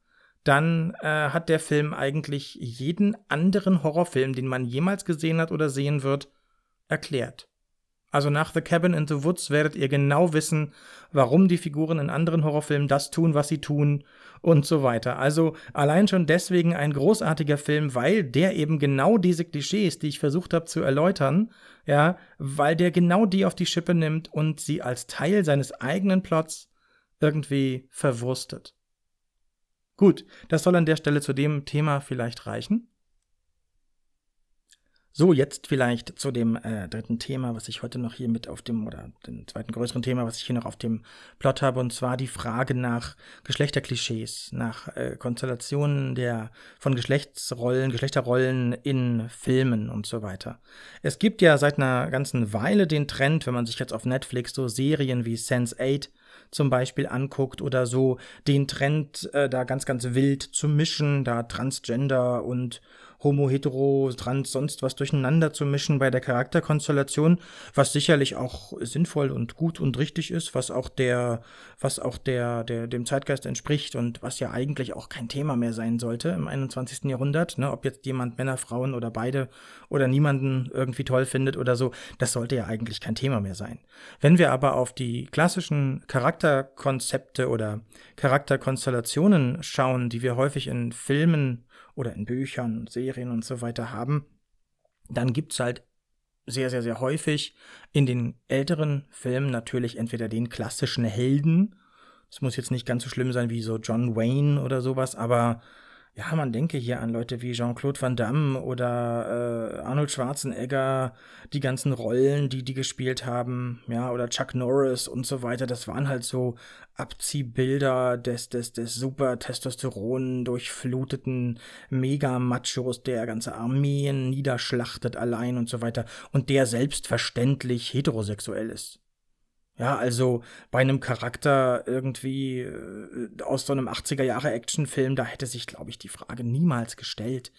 dann äh, hat der Film eigentlich jeden anderen Horrorfilm, den man jemals gesehen hat oder sehen wird, erklärt. Also nach The Cabin in the Woods werdet ihr genau wissen, warum die Figuren in anderen Horrorfilmen das tun, was sie tun und so weiter. Also allein schon deswegen ein großartiger Film, weil der eben genau diese Klischees, die ich versucht habe zu erläutern, ja, weil der genau die auf die Schippe nimmt und sie als Teil seines eigenen Plots irgendwie verwurstet. Gut, das soll an der Stelle zu dem Thema vielleicht reichen. So, jetzt vielleicht zu dem äh, dritten Thema, was ich heute noch hier mit auf dem, oder dem zweiten größeren Thema, was ich hier noch auf dem Plot habe, und zwar die Frage nach Geschlechterklischees, nach äh, Konstellationen der von Geschlechtsrollen, Geschlechterrollen in Filmen und so weiter. Es gibt ja seit einer ganzen Weile den Trend, wenn man sich jetzt auf Netflix so Serien wie Sense 8 zum Beispiel anguckt oder so, den Trend, äh, da ganz, ganz wild zu mischen, da Transgender und Homo, Hetero, Trans, sonst was durcheinander zu mischen bei der Charakterkonstellation, was sicherlich auch sinnvoll und gut und richtig ist, was auch der, was auch der, der, dem Zeitgeist entspricht und was ja eigentlich auch kein Thema mehr sein sollte im 21. Jahrhundert, ne, ob jetzt jemand Männer, Frauen oder beide oder niemanden irgendwie toll findet oder so, das sollte ja eigentlich kein Thema mehr sein. Wenn wir aber auf die klassischen Charakterkonzepte oder Charakterkonstellationen schauen, die wir häufig in Filmen oder in Büchern, Serien und so weiter haben, dann gibt's halt sehr, sehr, sehr häufig in den älteren Filmen natürlich entweder den klassischen Helden. Es muss jetzt nicht ganz so schlimm sein wie so John Wayne oder sowas, aber ja, man denke hier an Leute wie Jean-Claude Van Damme oder äh, Arnold Schwarzenegger, die ganzen Rollen, die die gespielt haben, ja, oder Chuck Norris und so weiter. Das waren halt so Abziehbilder des, des, des super Testosteron durchfluteten Mega-Machos, der ganze Armeen niederschlachtet allein und so weiter und der selbstverständlich heterosexuell ist. Ja, also bei einem Charakter irgendwie äh, aus so einem 80er Jahre Actionfilm, da hätte sich, glaube ich, die Frage niemals gestellt,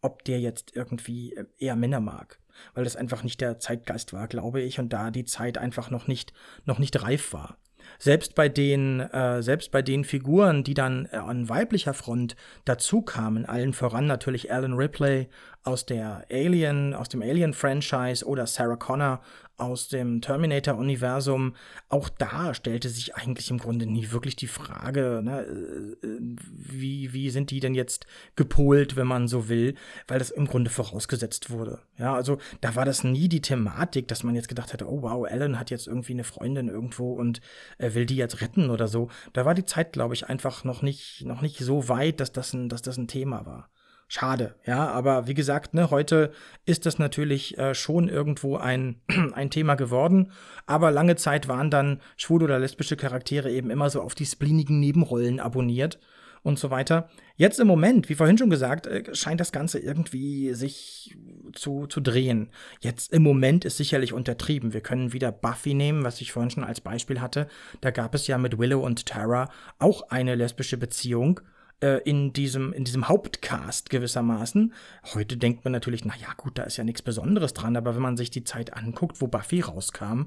ob der jetzt irgendwie äh, eher Männer mag, weil das einfach nicht der Zeitgeist war, glaube ich, und da die Zeit einfach noch nicht noch nicht reif war. Selbst bei den äh, selbst bei den Figuren, die dann äh, an weiblicher Front dazu kamen, allen voran natürlich Alan Ripley aus der Alien, aus dem Alien-Franchise oder Sarah Connor aus dem Terminator-Universum, auch da stellte sich eigentlich im Grunde nie wirklich die Frage, ne, äh, wie, wie sind die denn jetzt gepolt, wenn man so will, weil das im Grunde vorausgesetzt wurde. Ja, also da war das nie die Thematik, dass man jetzt gedacht hätte, oh wow, Alan hat jetzt irgendwie eine Freundin irgendwo und äh, will die jetzt retten oder so. Da war die Zeit, glaube ich, einfach noch nicht, noch nicht so weit, dass das ein, dass das ein Thema war. Schade, ja, aber wie gesagt, ne, heute ist das natürlich äh, schon irgendwo ein, (clears throat) ein Thema geworden, aber lange Zeit waren dann schwule oder lesbische Charaktere eben immer so auf die spleenigen Nebenrollen abonniert und so weiter. Jetzt im Moment, wie vorhin schon gesagt, äh, scheint das Ganze irgendwie sich zu, zu drehen. Jetzt im Moment ist sicherlich untertrieben. Wir können wieder Buffy nehmen, was ich vorhin schon als Beispiel hatte. Da gab es ja mit Willow und Tara auch eine lesbische Beziehung äh, in diesem, in diesem Hauptcast gewissermaßen. Heute denkt man natürlich, na ja, gut, da ist ja nichts Besonderes dran, aber wenn man sich die Zeit anguckt, wo Buffy rauskam,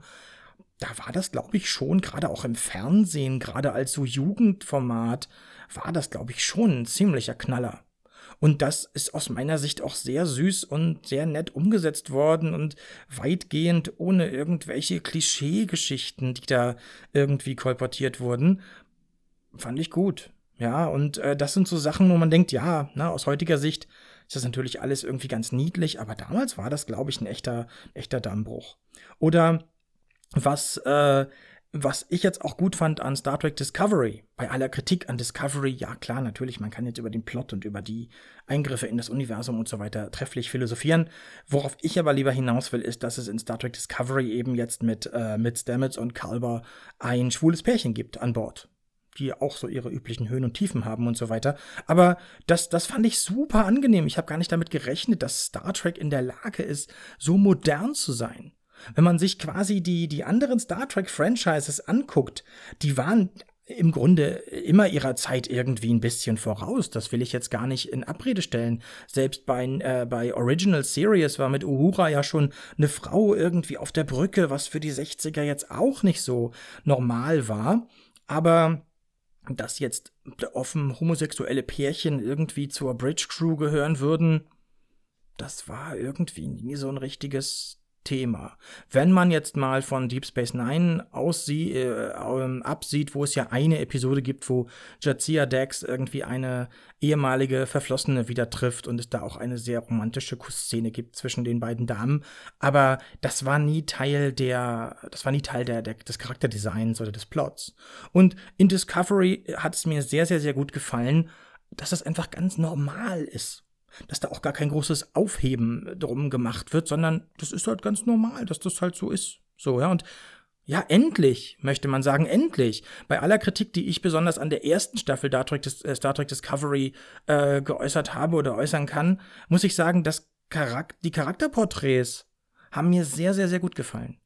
da war das, glaube ich, schon, gerade auch im Fernsehen, gerade als so Jugendformat, war das, glaube ich, schon ein ziemlicher Knaller. Und das ist aus meiner Sicht auch sehr süß und sehr nett umgesetzt worden und weitgehend ohne irgendwelche Klischeegeschichten, die da irgendwie kolportiert wurden. Fand ich gut. Ja, und äh, das sind so Sachen, wo man denkt, ja, na, aus heutiger Sicht ist das natürlich alles irgendwie ganz niedlich, aber damals war das, glaube ich, ein echter, echter Dammbruch. Oder was, äh, was ich jetzt auch gut fand an Star Trek Discovery, bei aller Kritik an Discovery, ja klar, natürlich, man kann jetzt über den Plot und über die Eingriffe in das Universum und so weiter trefflich philosophieren. Worauf ich aber lieber hinaus will, ist, dass es in Star Trek Discovery eben jetzt mit, äh, mit Stamets und Kalber ein schwules Pärchen gibt an Bord die auch so ihre üblichen Höhen und Tiefen haben und so weiter. Aber das, das fand ich super angenehm. Ich habe gar nicht damit gerechnet, dass Star Trek in der Lage ist, so modern zu sein. Wenn man sich quasi die, die anderen Star Trek-Franchises anguckt, die waren im Grunde immer ihrer Zeit irgendwie ein bisschen voraus. Das will ich jetzt gar nicht in Abrede stellen. Selbst bei, äh, bei Original Series war mit Uhura ja schon eine Frau irgendwie auf der Brücke, was für die 60er jetzt auch nicht so normal war. Aber dass jetzt offen homosexuelle Pärchen irgendwie zur Bridge Crew gehören würden, das war irgendwie nie so ein richtiges Thema. Wenn man jetzt mal von Deep Space Nine aussie äh, ähm, absieht, wo es ja eine Episode gibt, wo Jadzia Dax irgendwie eine ehemalige Verflossene wieder trifft und es da auch eine sehr romantische Kussszene gibt zwischen den beiden Damen, aber das war nie Teil der, das war nie Teil der, der des Charakterdesigns oder des Plots. Und in Discovery hat es mir sehr, sehr, sehr gut gefallen, dass das einfach ganz normal ist dass da auch gar kein großes Aufheben drum gemacht wird, sondern das ist halt ganz normal, dass das halt so ist. So, ja, und ja, endlich, möchte man sagen, endlich. Bei aller Kritik, die ich besonders an der ersten Staffel Star Trek, äh, Star Trek Discovery äh, geäußert habe oder äußern kann, muss ich sagen, dass Charak die Charakterporträts haben mir sehr, sehr, sehr gut gefallen.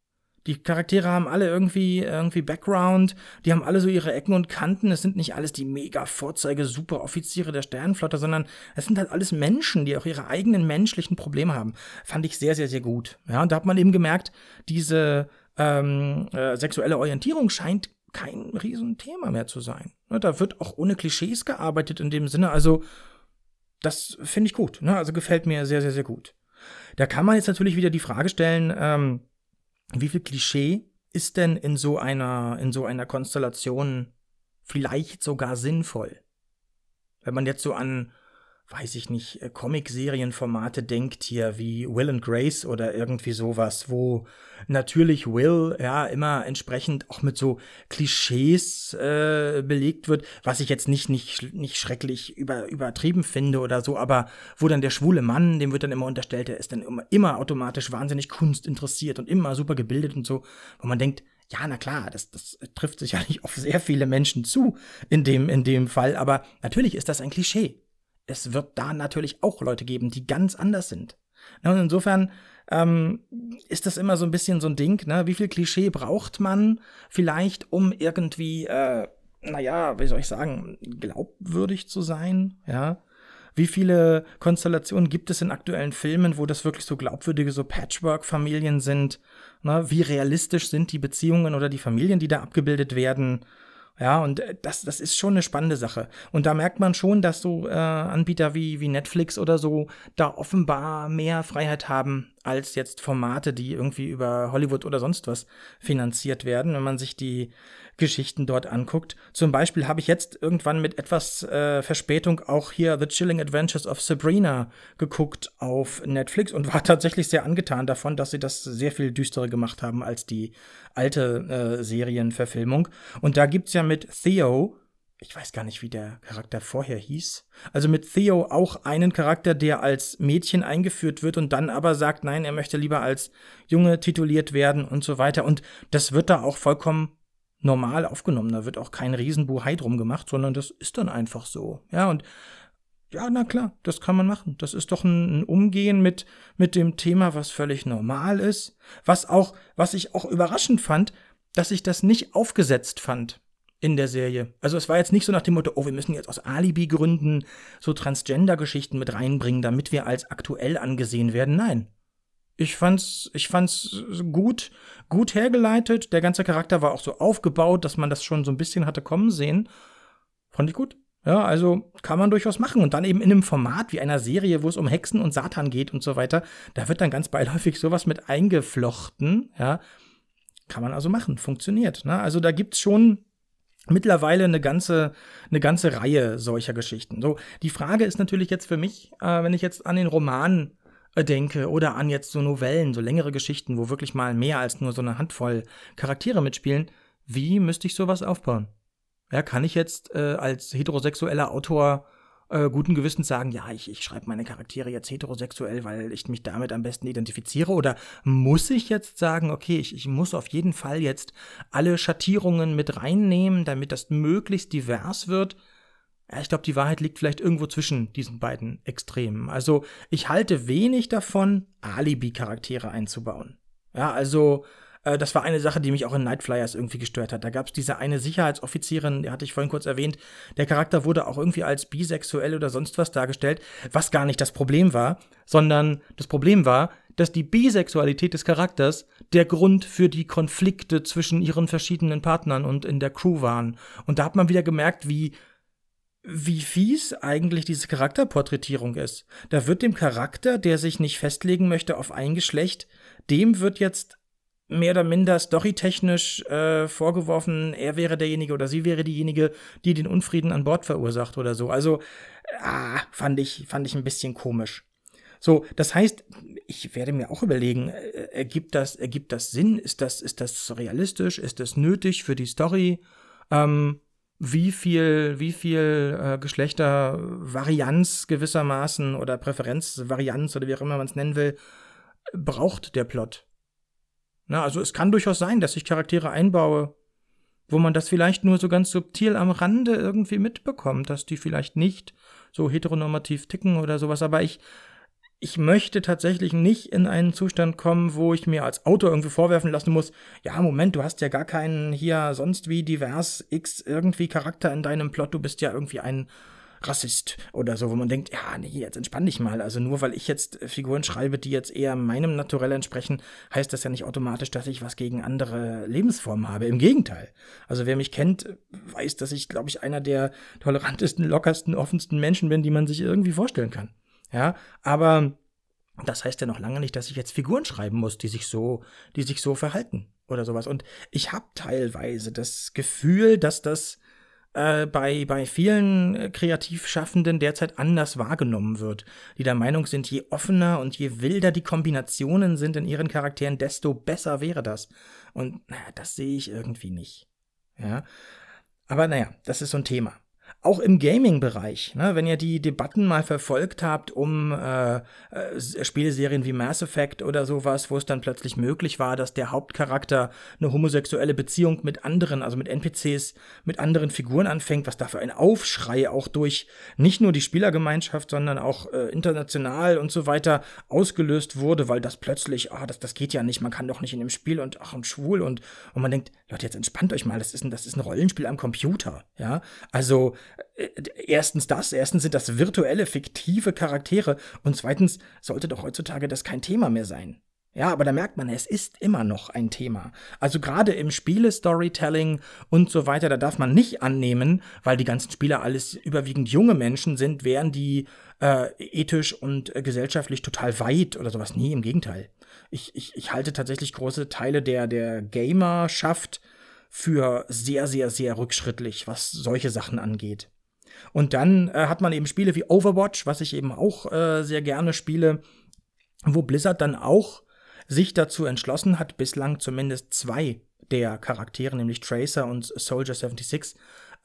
Die Charaktere haben alle irgendwie, irgendwie Background, die haben alle so ihre Ecken und Kanten. Es sind nicht alles die mega Vorzeige Superoffiziere der Sternenflotte, sondern es sind halt alles Menschen, die auch ihre eigenen menschlichen Probleme haben. Fand ich sehr, sehr, sehr gut. Ja, und da hat man eben gemerkt, diese ähm, äh, sexuelle Orientierung scheint kein Riesenthema mehr zu sein. Ne, da wird auch ohne Klischees gearbeitet in dem Sinne. Also, das finde ich gut. Ne? Also gefällt mir sehr, sehr, sehr gut. Da kann man jetzt natürlich wieder die Frage stellen, ähm, wie viel Klischee ist denn in so einer, in so einer Konstellation vielleicht sogar sinnvoll? Wenn man jetzt so an weiß ich nicht, äh, Comic-Serienformate denkt hier wie Will and Grace oder irgendwie sowas, wo natürlich Will ja immer entsprechend auch mit so Klischees äh, belegt wird, was ich jetzt nicht, nicht, nicht schrecklich über, übertrieben finde oder so, aber wo dann der schwule Mann, dem wird dann immer unterstellt, der ist dann immer, immer automatisch wahnsinnig kunstinteressiert und immer super gebildet und so, wo man denkt, ja, na klar, das, das trifft sicherlich (laughs) auf sehr viele Menschen zu in dem, in dem Fall, aber natürlich ist das ein Klischee es wird da natürlich auch Leute geben, die ganz anders sind. Und insofern ähm, ist das immer so ein bisschen so ein Ding, ne? Wie viel Klischee braucht man vielleicht, um irgendwie, äh, naja, wie soll ich sagen, glaubwürdig zu sein, ja? Wie viele Konstellationen gibt es in aktuellen Filmen, wo das wirklich so glaubwürdige, so Patchwork-Familien sind? Ne? Wie realistisch sind die Beziehungen oder die Familien, die da abgebildet werden? Ja, und äh, das, das ist schon eine spannende Sache. Und da merkt man schon, dass so äh, Anbieter wie, wie Netflix oder so da offenbar mehr Freiheit haben als jetzt Formate, die irgendwie über Hollywood oder sonst was finanziert werden, wenn man sich die Geschichten dort anguckt. Zum Beispiel habe ich jetzt irgendwann mit etwas äh, Verspätung auch hier The Chilling Adventures of Sabrina geguckt auf Netflix und (laughs) war tatsächlich sehr angetan davon, dass sie das sehr viel düsterer gemacht haben als die alte äh, Serienverfilmung. Und da gibt's ja mit Theo ich weiß gar nicht, wie der Charakter vorher hieß. Also mit Theo auch einen Charakter, der als Mädchen eingeführt wird und dann aber sagt, nein, er möchte lieber als Junge tituliert werden und so weiter. Und das wird da auch vollkommen normal aufgenommen. Da wird auch kein Riesenbuhai drum gemacht, sondern das ist dann einfach so. Ja, und ja, na klar, das kann man machen. Das ist doch ein, ein, Umgehen mit, mit dem Thema, was völlig normal ist. Was auch, was ich auch überraschend fand, dass ich das nicht aufgesetzt fand in der Serie. Also es war jetzt nicht so nach dem Motto, oh, wir müssen jetzt aus Alibi-Gründen so Transgender-Geschichten mit reinbringen, damit wir als aktuell angesehen werden. Nein. Ich fand's, ich fand's gut, gut hergeleitet. Der ganze Charakter war auch so aufgebaut, dass man das schon so ein bisschen hatte kommen sehen. Fand ich gut. Ja, also kann man durchaus machen. Und dann eben in einem Format wie einer Serie, wo es um Hexen und Satan geht und so weiter, da wird dann ganz beiläufig sowas mit eingeflochten. Ja, kann man also machen. Funktioniert. Ne? Also da gibt's schon mittlerweile eine ganze, eine ganze Reihe solcher Geschichten. So, die Frage ist natürlich jetzt für mich, äh, wenn ich jetzt an den Roman denke oder an jetzt so Novellen, so längere Geschichten, wo wirklich mal mehr als nur so eine Handvoll Charaktere mitspielen, wie müsste ich sowas aufbauen? Ja, kann ich jetzt äh, als heterosexueller Autor äh, guten Gewissens sagen, ja, ich, ich schreibe meine Charaktere jetzt heterosexuell, weil ich mich damit am besten identifiziere? Oder muss ich jetzt sagen, okay, ich, ich muss auf jeden Fall jetzt alle Schattierungen mit reinnehmen, damit das möglichst divers wird? Ja, ich glaube, die Wahrheit liegt vielleicht irgendwo zwischen diesen beiden Extremen. Also ich halte wenig davon, Alibi-Charaktere einzubauen. Ja, also äh, das war eine Sache, die mich auch in Nightflyers irgendwie gestört hat. Da gab es diese eine Sicherheitsoffizierin, die hatte ich vorhin kurz erwähnt. Der Charakter wurde auch irgendwie als bisexuell oder sonst was dargestellt, was gar nicht das Problem war, sondern das Problem war, dass die Bisexualität des Charakters der Grund für die Konflikte zwischen ihren verschiedenen Partnern und in der Crew waren. Und da hat man wieder gemerkt, wie wie fies eigentlich diese Charakterporträtierung ist. Da wird dem Charakter, der sich nicht festlegen möchte auf ein Geschlecht, dem wird jetzt mehr oder minder storytechnisch äh, vorgeworfen, er wäre derjenige oder sie wäre diejenige, die den Unfrieden an Bord verursacht oder so. Also, ah, fand ich, fand ich ein bisschen komisch. So, das heißt, ich werde mir auch überlegen, äh, ergibt das, ergibt das Sinn? Ist das, ist das realistisch? Ist das nötig für die Story? Ähm, wie viel, wie viel äh, Geschlechtervarianz gewissermaßen oder Präferenzvarianz oder wie auch immer man es nennen will, braucht der Plot? Na, also es kann durchaus sein, dass ich Charaktere einbaue, wo man das vielleicht nur so ganz subtil am Rande irgendwie mitbekommt, dass die vielleicht nicht so heteronormativ ticken oder sowas, aber ich, ich möchte tatsächlich nicht in einen Zustand kommen, wo ich mir als Autor irgendwie vorwerfen lassen muss, ja, Moment, du hast ja gar keinen hier sonst wie divers X irgendwie Charakter in deinem Plot, du bist ja irgendwie ein Rassist oder so, wo man denkt, ja, nee, jetzt entspann dich mal. Also nur weil ich jetzt Figuren schreibe, die jetzt eher meinem Naturell entsprechen, heißt das ja nicht automatisch, dass ich was gegen andere Lebensformen habe. Im Gegenteil. Also wer mich kennt, weiß, dass ich, glaube ich, einer der tolerantesten, lockersten, offensten Menschen bin, die man sich irgendwie vorstellen kann. Ja, aber das heißt ja noch lange nicht, dass ich jetzt Figuren schreiben muss, die sich so, die sich so verhalten oder sowas. Und ich habe teilweise das Gefühl, dass das äh, bei, bei vielen äh, Kreativschaffenden derzeit anders wahrgenommen wird, die der Meinung sind, je offener und je wilder die Kombinationen sind in ihren Charakteren, desto besser wäre das. Und naja, das sehe ich irgendwie nicht. Ja. Aber naja, das ist so ein Thema auch im Gaming-Bereich, ne, wenn ihr die Debatten mal verfolgt habt um äh, äh, wie Mass Effect oder sowas, wo es dann plötzlich möglich war, dass der Hauptcharakter eine homosexuelle Beziehung mit anderen, also mit NPCs, mit anderen Figuren anfängt, was da für ein Aufschrei auch durch nicht nur die Spielergemeinschaft, sondern auch äh, international und so weiter ausgelöst wurde, weil das plötzlich, ah, das, das geht ja nicht, man kann doch nicht in dem Spiel und ach, und schwul und, und man denkt, Leute, jetzt entspannt euch mal, das ist ein, das ist ein Rollenspiel am Computer, ja, also erstens das, erstens sind das virtuelle, fiktive Charaktere und zweitens sollte doch heutzutage das kein Thema mehr sein. Ja, aber da merkt man, es ist immer noch ein Thema. Also gerade im Spiele-Storytelling und so weiter, da darf man nicht annehmen, weil die ganzen Spieler alles überwiegend junge Menschen sind, wären die äh, ethisch und äh, gesellschaftlich total weit oder sowas. Nee, im Gegenteil. Ich, ich, ich halte tatsächlich große Teile der, der Gamerschaft für sehr, sehr, sehr rückschrittlich, was solche Sachen angeht. Und dann äh, hat man eben Spiele wie Overwatch, was ich eben auch äh, sehr gerne spiele, wo Blizzard dann auch sich dazu entschlossen hat, bislang zumindest zwei der Charaktere, nämlich Tracer und Soldier 76,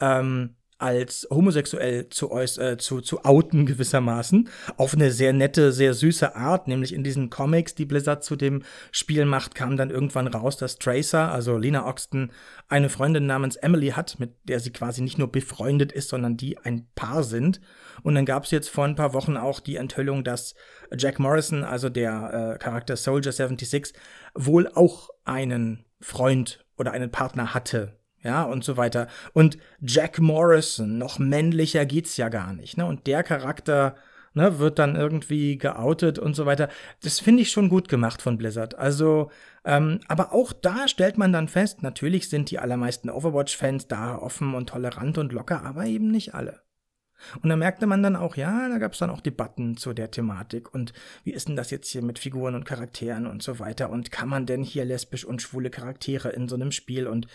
ähm, als homosexuell zu, äh, zu, zu outen gewissermaßen. Auf eine sehr nette, sehr süße Art, nämlich in diesen Comics, die Blizzard zu dem Spiel macht, kam dann irgendwann raus, dass Tracer, also Lena Oxton, eine Freundin namens Emily hat, mit der sie quasi nicht nur befreundet ist, sondern die ein Paar sind. Und dann gab es jetzt vor ein paar Wochen auch die Enthüllung, dass Jack Morrison, also der äh, Charakter Soldier 76, wohl auch einen Freund oder einen Partner hatte ja, und so weiter. Und Jack Morrison, noch männlicher geht's ja gar nicht, ne? Und der Charakter, ne, wird dann irgendwie geoutet und so weiter. Das finde ich schon gut gemacht von Blizzard. Also, ähm, aber auch da stellt man dann fest, natürlich sind die allermeisten Overwatch-Fans da offen und tolerant und locker, aber eben nicht alle. Und da merkte man dann auch, ja, da gab es dann auch Debatten zu der Thematik und wie ist denn das jetzt hier mit Figuren und Charakteren und so weiter und kann man denn hier lesbisch und schwule Charaktere in so einem Spiel und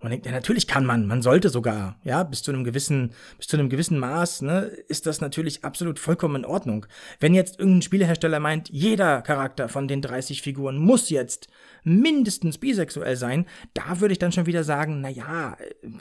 man denkt, ja, natürlich kann man, man sollte sogar, ja, bis zu einem gewissen, bis zu einem gewissen Maß, ne, ist das natürlich absolut vollkommen in Ordnung. Wenn jetzt irgendein Spielehersteller meint, jeder Charakter von den 30 Figuren muss jetzt mindestens bisexuell sein, da würde ich dann schon wieder sagen, na ja,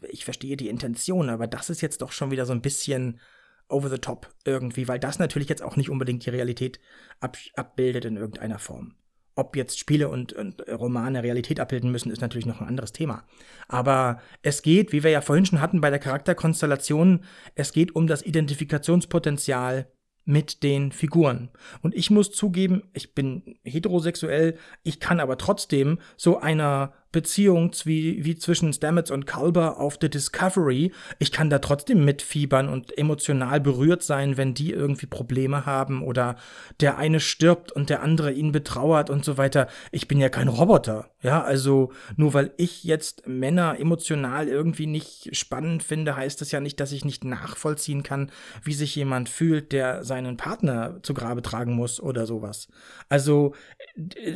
ich verstehe die Intention, aber das ist jetzt doch schon wieder so ein bisschen over the top irgendwie, weil das natürlich jetzt auch nicht unbedingt die Realität ab abbildet in irgendeiner Form. Ob jetzt Spiele und, und, Romane Realität abbilden müssen, ist natürlich noch ein anderes Thema. Aber es geht, wie wir ja vorhin schon hatten bei der Charakterkonstellation, es geht um das Identifikationspotenzial mit den Figuren. Und ich muss zugeben, ich bin heterosexuell, ich kann aber trotzdem so einer Beziehung wie, wie zwischen Stamets und Culber auf The Discovery. Ich kann da trotzdem mitfiebern und emotional berührt sein, wenn die irgendwie Probleme haben oder der eine stirbt und der andere ihn betrauert und so weiter. Ich bin ja kein Roboter. Ja, also nur weil ich jetzt Männer emotional irgendwie nicht spannend finde, heißt das ja nicht, dass ich nicht nachvollziehen kann, wie sich jemand fühlt, der seinen Partner zu Grabe tragen muss oder sowas. Also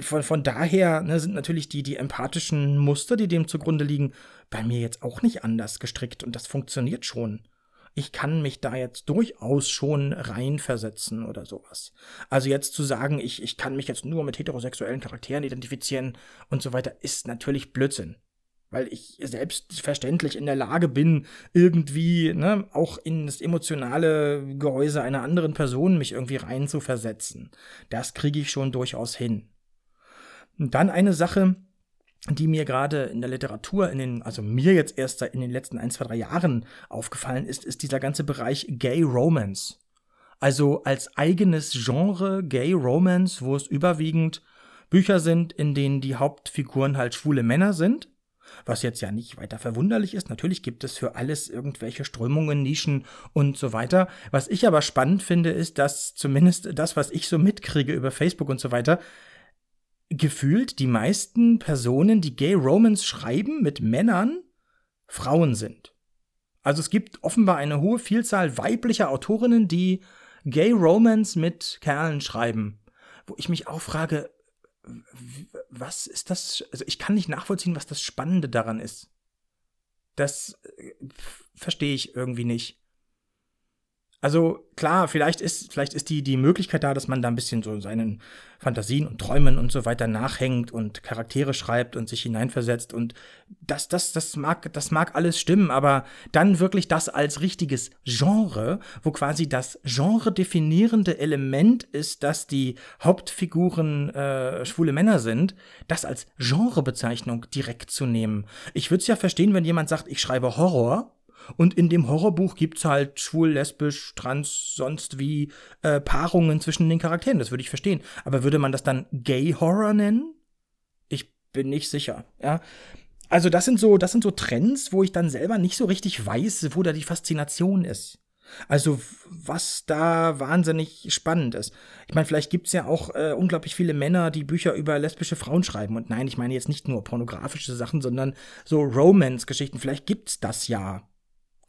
von, von daher ne, sind natürlich die, die empathischen Muster, die dem zugrunde liegen, bei mir jetzt auch nicht anders gestrickt und das funktioniert schon. Ich kann mich da jetzt durchaus schon reinversetzen oder sowas. Also jetzt zu sagen, ich, ich kann mich jetzt nur mit heterosexuellen Charakteren identifizieren und so weiter, ist natürlich Blödsinn weil ich selbstverständlich in der Lage bin, irgendwie ne, auch in das emotionale Gehäuse einer anderen Person mich irgendwie reinzuversetzen. Das kriege ich schon durchaus hin. Und dann eine Sache, die mir gerade in der Literatur, in den, also mir jetzt erst in den letzten ein, zwei, drei Jahren aufgefallen ist, ist dieser ganze Bereich Gay Romance. Also als eigenes Genre Gay Romance, wo es überwiegend Bücher sind, in denen die Hauptfiguren halt schwule Männer sind. Was jetzt ja nicht weiter verwunderlich ist. Natürlich gibt es für alles irgendwelche Strömungen, Nischen und so weiter. Was ich aber spannend finde, ist, dass zumindest das, was ich so mitkriege über Facebook und so weiter, gefühlt die meisten Personen, die Gay Romans schreiben mit Männern, Frauen sind. Also es gibt offenbar eine hohe Vielzahl weiblicher Autorinnen, die Gay Romans mit Kerlen schreiben. Wo ich mich auch frage, was ist das? Also ich kann nicht nachvollziehen, was das Spannende daran ist. Das äh, verstehe ich irgendwie nicht. Also klar, vielleicht ist, vielleicht ist die, die Möglichkeit da, dass man da ein bisschen so seinen Fantasien und Träumen und so weiter nachhängt und Charaktere schreibt und sich hineinversetzt und das, das, das mag, das mag alles stimmen, aber dann wirklich das als richtiges Genre, wo quasi das Genre definierende Element ist, dass die Hauptfiguren äh, schwule Männer sind, das als Genrebezeichnung direkt zu nehmen. Ich würde es ja verstehen, wenn jemand sagt, ich schreibe Horror und in dem Horrorbuch gibt's halt schwul, lesbisch, trans, sonst wie äh, Paarungen zwischen den Charakteren. Das würde ich verstehen. Aber würde man das dann Gay Horror nennen? Ich bin nicht sicher. Ja. Also das sind so, das sind so Trends, wo ich dann selber nicht so richtig weiß, wo da die Faszination ist. Also was da wahnsinnig spannend ist. Ich meine, vielleicht gibt's ja auch äh, unglaublich viele Männer, die Bücher über lesbische Frauen schreiben. Und nein, ich meine jetzt nicht nur pornografische Sachen, sondern so Romance-Geschichten. Vielleicht gibt's das ja.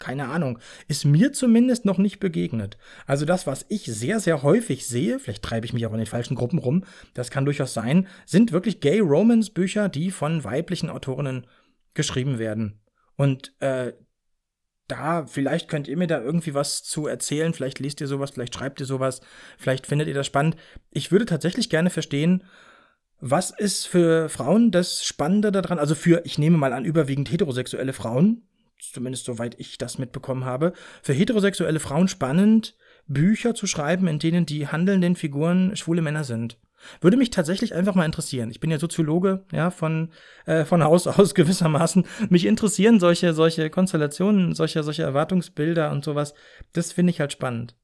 Keine Ahnung. Ist mir zumindest noch nicht begegnet. Also das, was ich sehr, sehr häufig sehe, vielleicht treibe ich mich auch in den falschen Gruppen rum, das kann durchaus sein, sind wirklich Gay-Romance-Bücher, die von weiblichen Autorinnen geschrieben werden. Und äh, da, vielleicht könnt ihr mir da irgendwie was zu erzählen, vielleicht liest ihr sowas, vielleicht schreibt ihr sowas, vielleicht findet ihr das spannend. Ich würde tatsächlich gerne verstehen, was ist für Frauen das Spannende daran? Also für, ich nehme mal an, überwiegend heterosexuelle Frauen, zumindest soweit ich das mitbekommen habe, für heterosexuelle Frauen spannend, Bücher zu schreiben, in denen die handelnden Figuren schwule Männer sind. Würde mich tatsächlich einfach mal interessieren. Ich bin ja Soziologe, ja, von, äh, von Haus aus (laughs) gewissermaßen. Mich interessieren solche, solche Konstellationen, solche, solche Erwartungsbilder und sowas. Das finde ich halt spannend.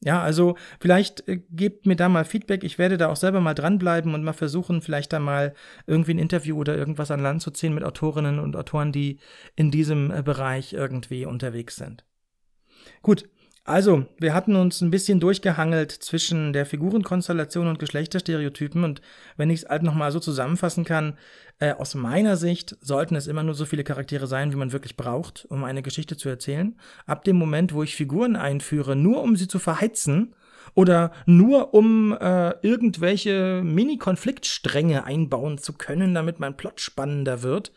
Ja, also vielleicht äh, gebt mir da mal Feedback. Ich werde da auch selber mal dranbleiben und mal versuchen, vielleicht da mal irgendwie ein Interview oder irgendwas an Land zu ziehen mit Autorinnen und Autoren, die in diesem äh, Bereich irgendwie unterwegs sind. Gut, also, wir hatten uns ein bisschen durchgehangelt zwischen der Figurenkonstellation und Geschlechterstereotypen und wenn ich es halt nochmal so zusammenfassen kann, äh, aus meiner Sicht sollten es immer nur so viele Charaktere sein, wie man wirklich braucht, um eine Geschichte zu erzählen. Ab dem Moment, wo ich Figuren einführe, nur um sie zu verheizen oder nur um äh, irgendwelche Mini-Konfliktstränge einbauen zu können, damit mein Plot spannender wird,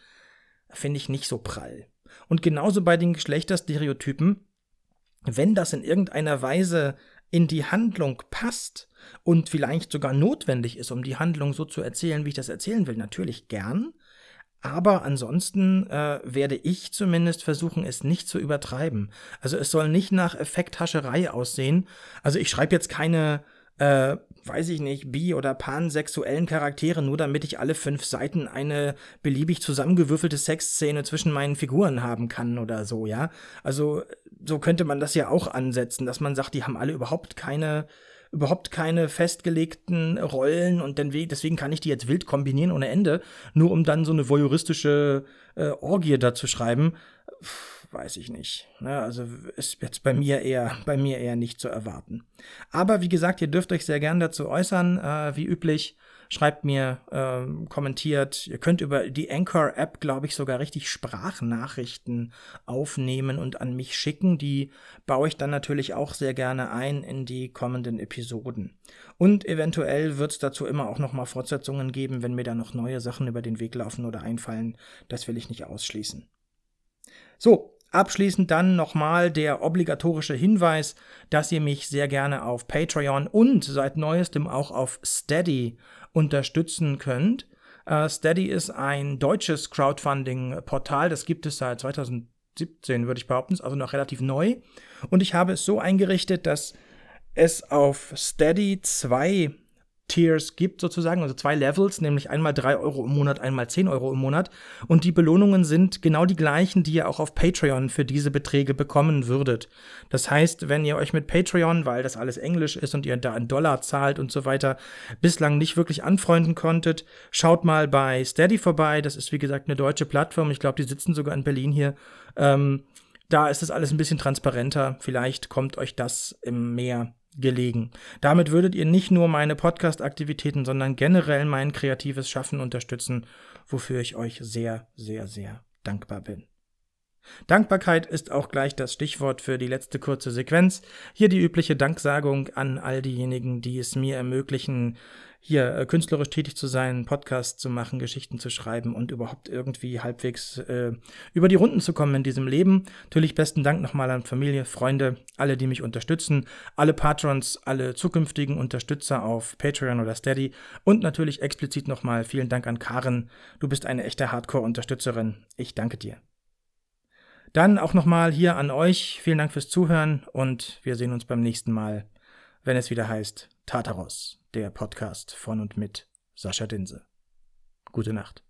finde ich nicht so prall. Und genauso bei den Geschlechterstereotypen wenn das in irgendeiner Weise in die Handlung passt und vielleicht sogar notwendig ist, um die Handlung so zu erzählen, wie ich das erzählen will, natürlich gern. Aber ansonsten äh, werde ich zumindest versuchen, es nicht zu übertreiben. Also es soll nicht nach Effekthascherei aussehen. Also ich schreibe jetzt keine äh, weiß ich nicht, bi- oder pansexuellen Charaktere, nur damit ich alle fünf Seiten eine beliebig zusammengewürfelte Sexszene zwischen meinen Figuren haben kann oder so, ja. Also so könnte man das ja auch ansetzen, dass man sagt, die haben alle überhaupt keine überhaupt keine festgelegten Rollen und deswegen kann ich die jetzt wild kombinieren ohne Ende, nur um dann so eine voyeuristische äh, Orgie da zu schreiben. Puh weiß ich nicht. Ne? Also ist jetzt bei mir eher, bei mir eher nicht zu erwarten. Aber wie gesagt, ihr dürft euch sehr gern dazu äußern, äh, wie üblich. Schreibt mir, äh, kommentiert. Ihr könnt über die Anchor-App, glaube ich, sogar richtig Sprachnachrichten aufnehmen und an mich schicken. Die baue ich dann natürlich auch sehr gerne ein in die kommenden Episoden. Und eventuell wird es dazu immer auch noch mal Fortsetzungen geben, wenn mir da noch neue Sachen über den Weg laufen oder einfallen. Das will ich nicht ausschließen. So, Abschließend dann nochmal der obligatorische Hinweis, dass ihr mich sehr gerne auf Patreon und seit neuestem auch auf Steady unterstützen könnt. Uh, Steady ist ein deutsches Crowdfunding-Portal, das gibt es seit 2017, würde ich behaupten, also noch relativ neu. Und ich habe es so eingerichtet, dass es auf Steady zwei Tiers gibt, sozusagen, also zwei Levels, nämlich einmal drei Euro im Monat, einmal zehn Euro im Monat. Und die Belohnungen sind genau die gleichen, die ihr auch auf Patreon für diese Beträge bekommen würdet. Das heißt, wenn ihr euch mit Patreon, weil das alles Englisch ist und ihr da einen Dollar zahlt und so weiter, bislang nicht wirklich anfreunden konntet, schaut mal bei Steady vorbei. Das ist, wie gesagt, eine deutsche Plattform. Ich glaube, die sitzen sogar in Berlin hier. Ähm, da ist das alles ein bisschen transparenter. Vielleicht kommt euch das im Meer gelegen. Damit würdet ihr nicht nur meine Podcast-Aktivitäten, sondern generell mein kreatives Schaffen unterstützen, wofür ich euch sehr, sehr, sehr dankbar bin. Dankbarkeit ist auch gleich das Stichwort für die letzte kurze Sequenz. Hier die übliche Danksagung an all diejenigen, die es mir ermöglichen, hier äh, künstlerisch tätig zu sein, Podcasts zu machen, Geschichten zu schreiben und überhaupt irgendwie halbwegs äh, über die Runden zu kommen in diesem Leben. Natürlich besten Dank nochmal an Familie, Freunde, alle, die mich unterstützen, alle Patrons, alle zukünftigen Unterstützer auf Patreon oder Steady und natürlich explizit nochmal vielen Dank an Karen. Du bist eine echte Hardcore-Unterstützerin. Ich danke dir. Dann auch nochmal hier an euch. Vielen Dank fürs Zuhören und wir sehen uns beim nächsten Mal, wenn es wieder heißt Tartaros, der Podcast von und mit Sascha Dinse. Gute Nacht.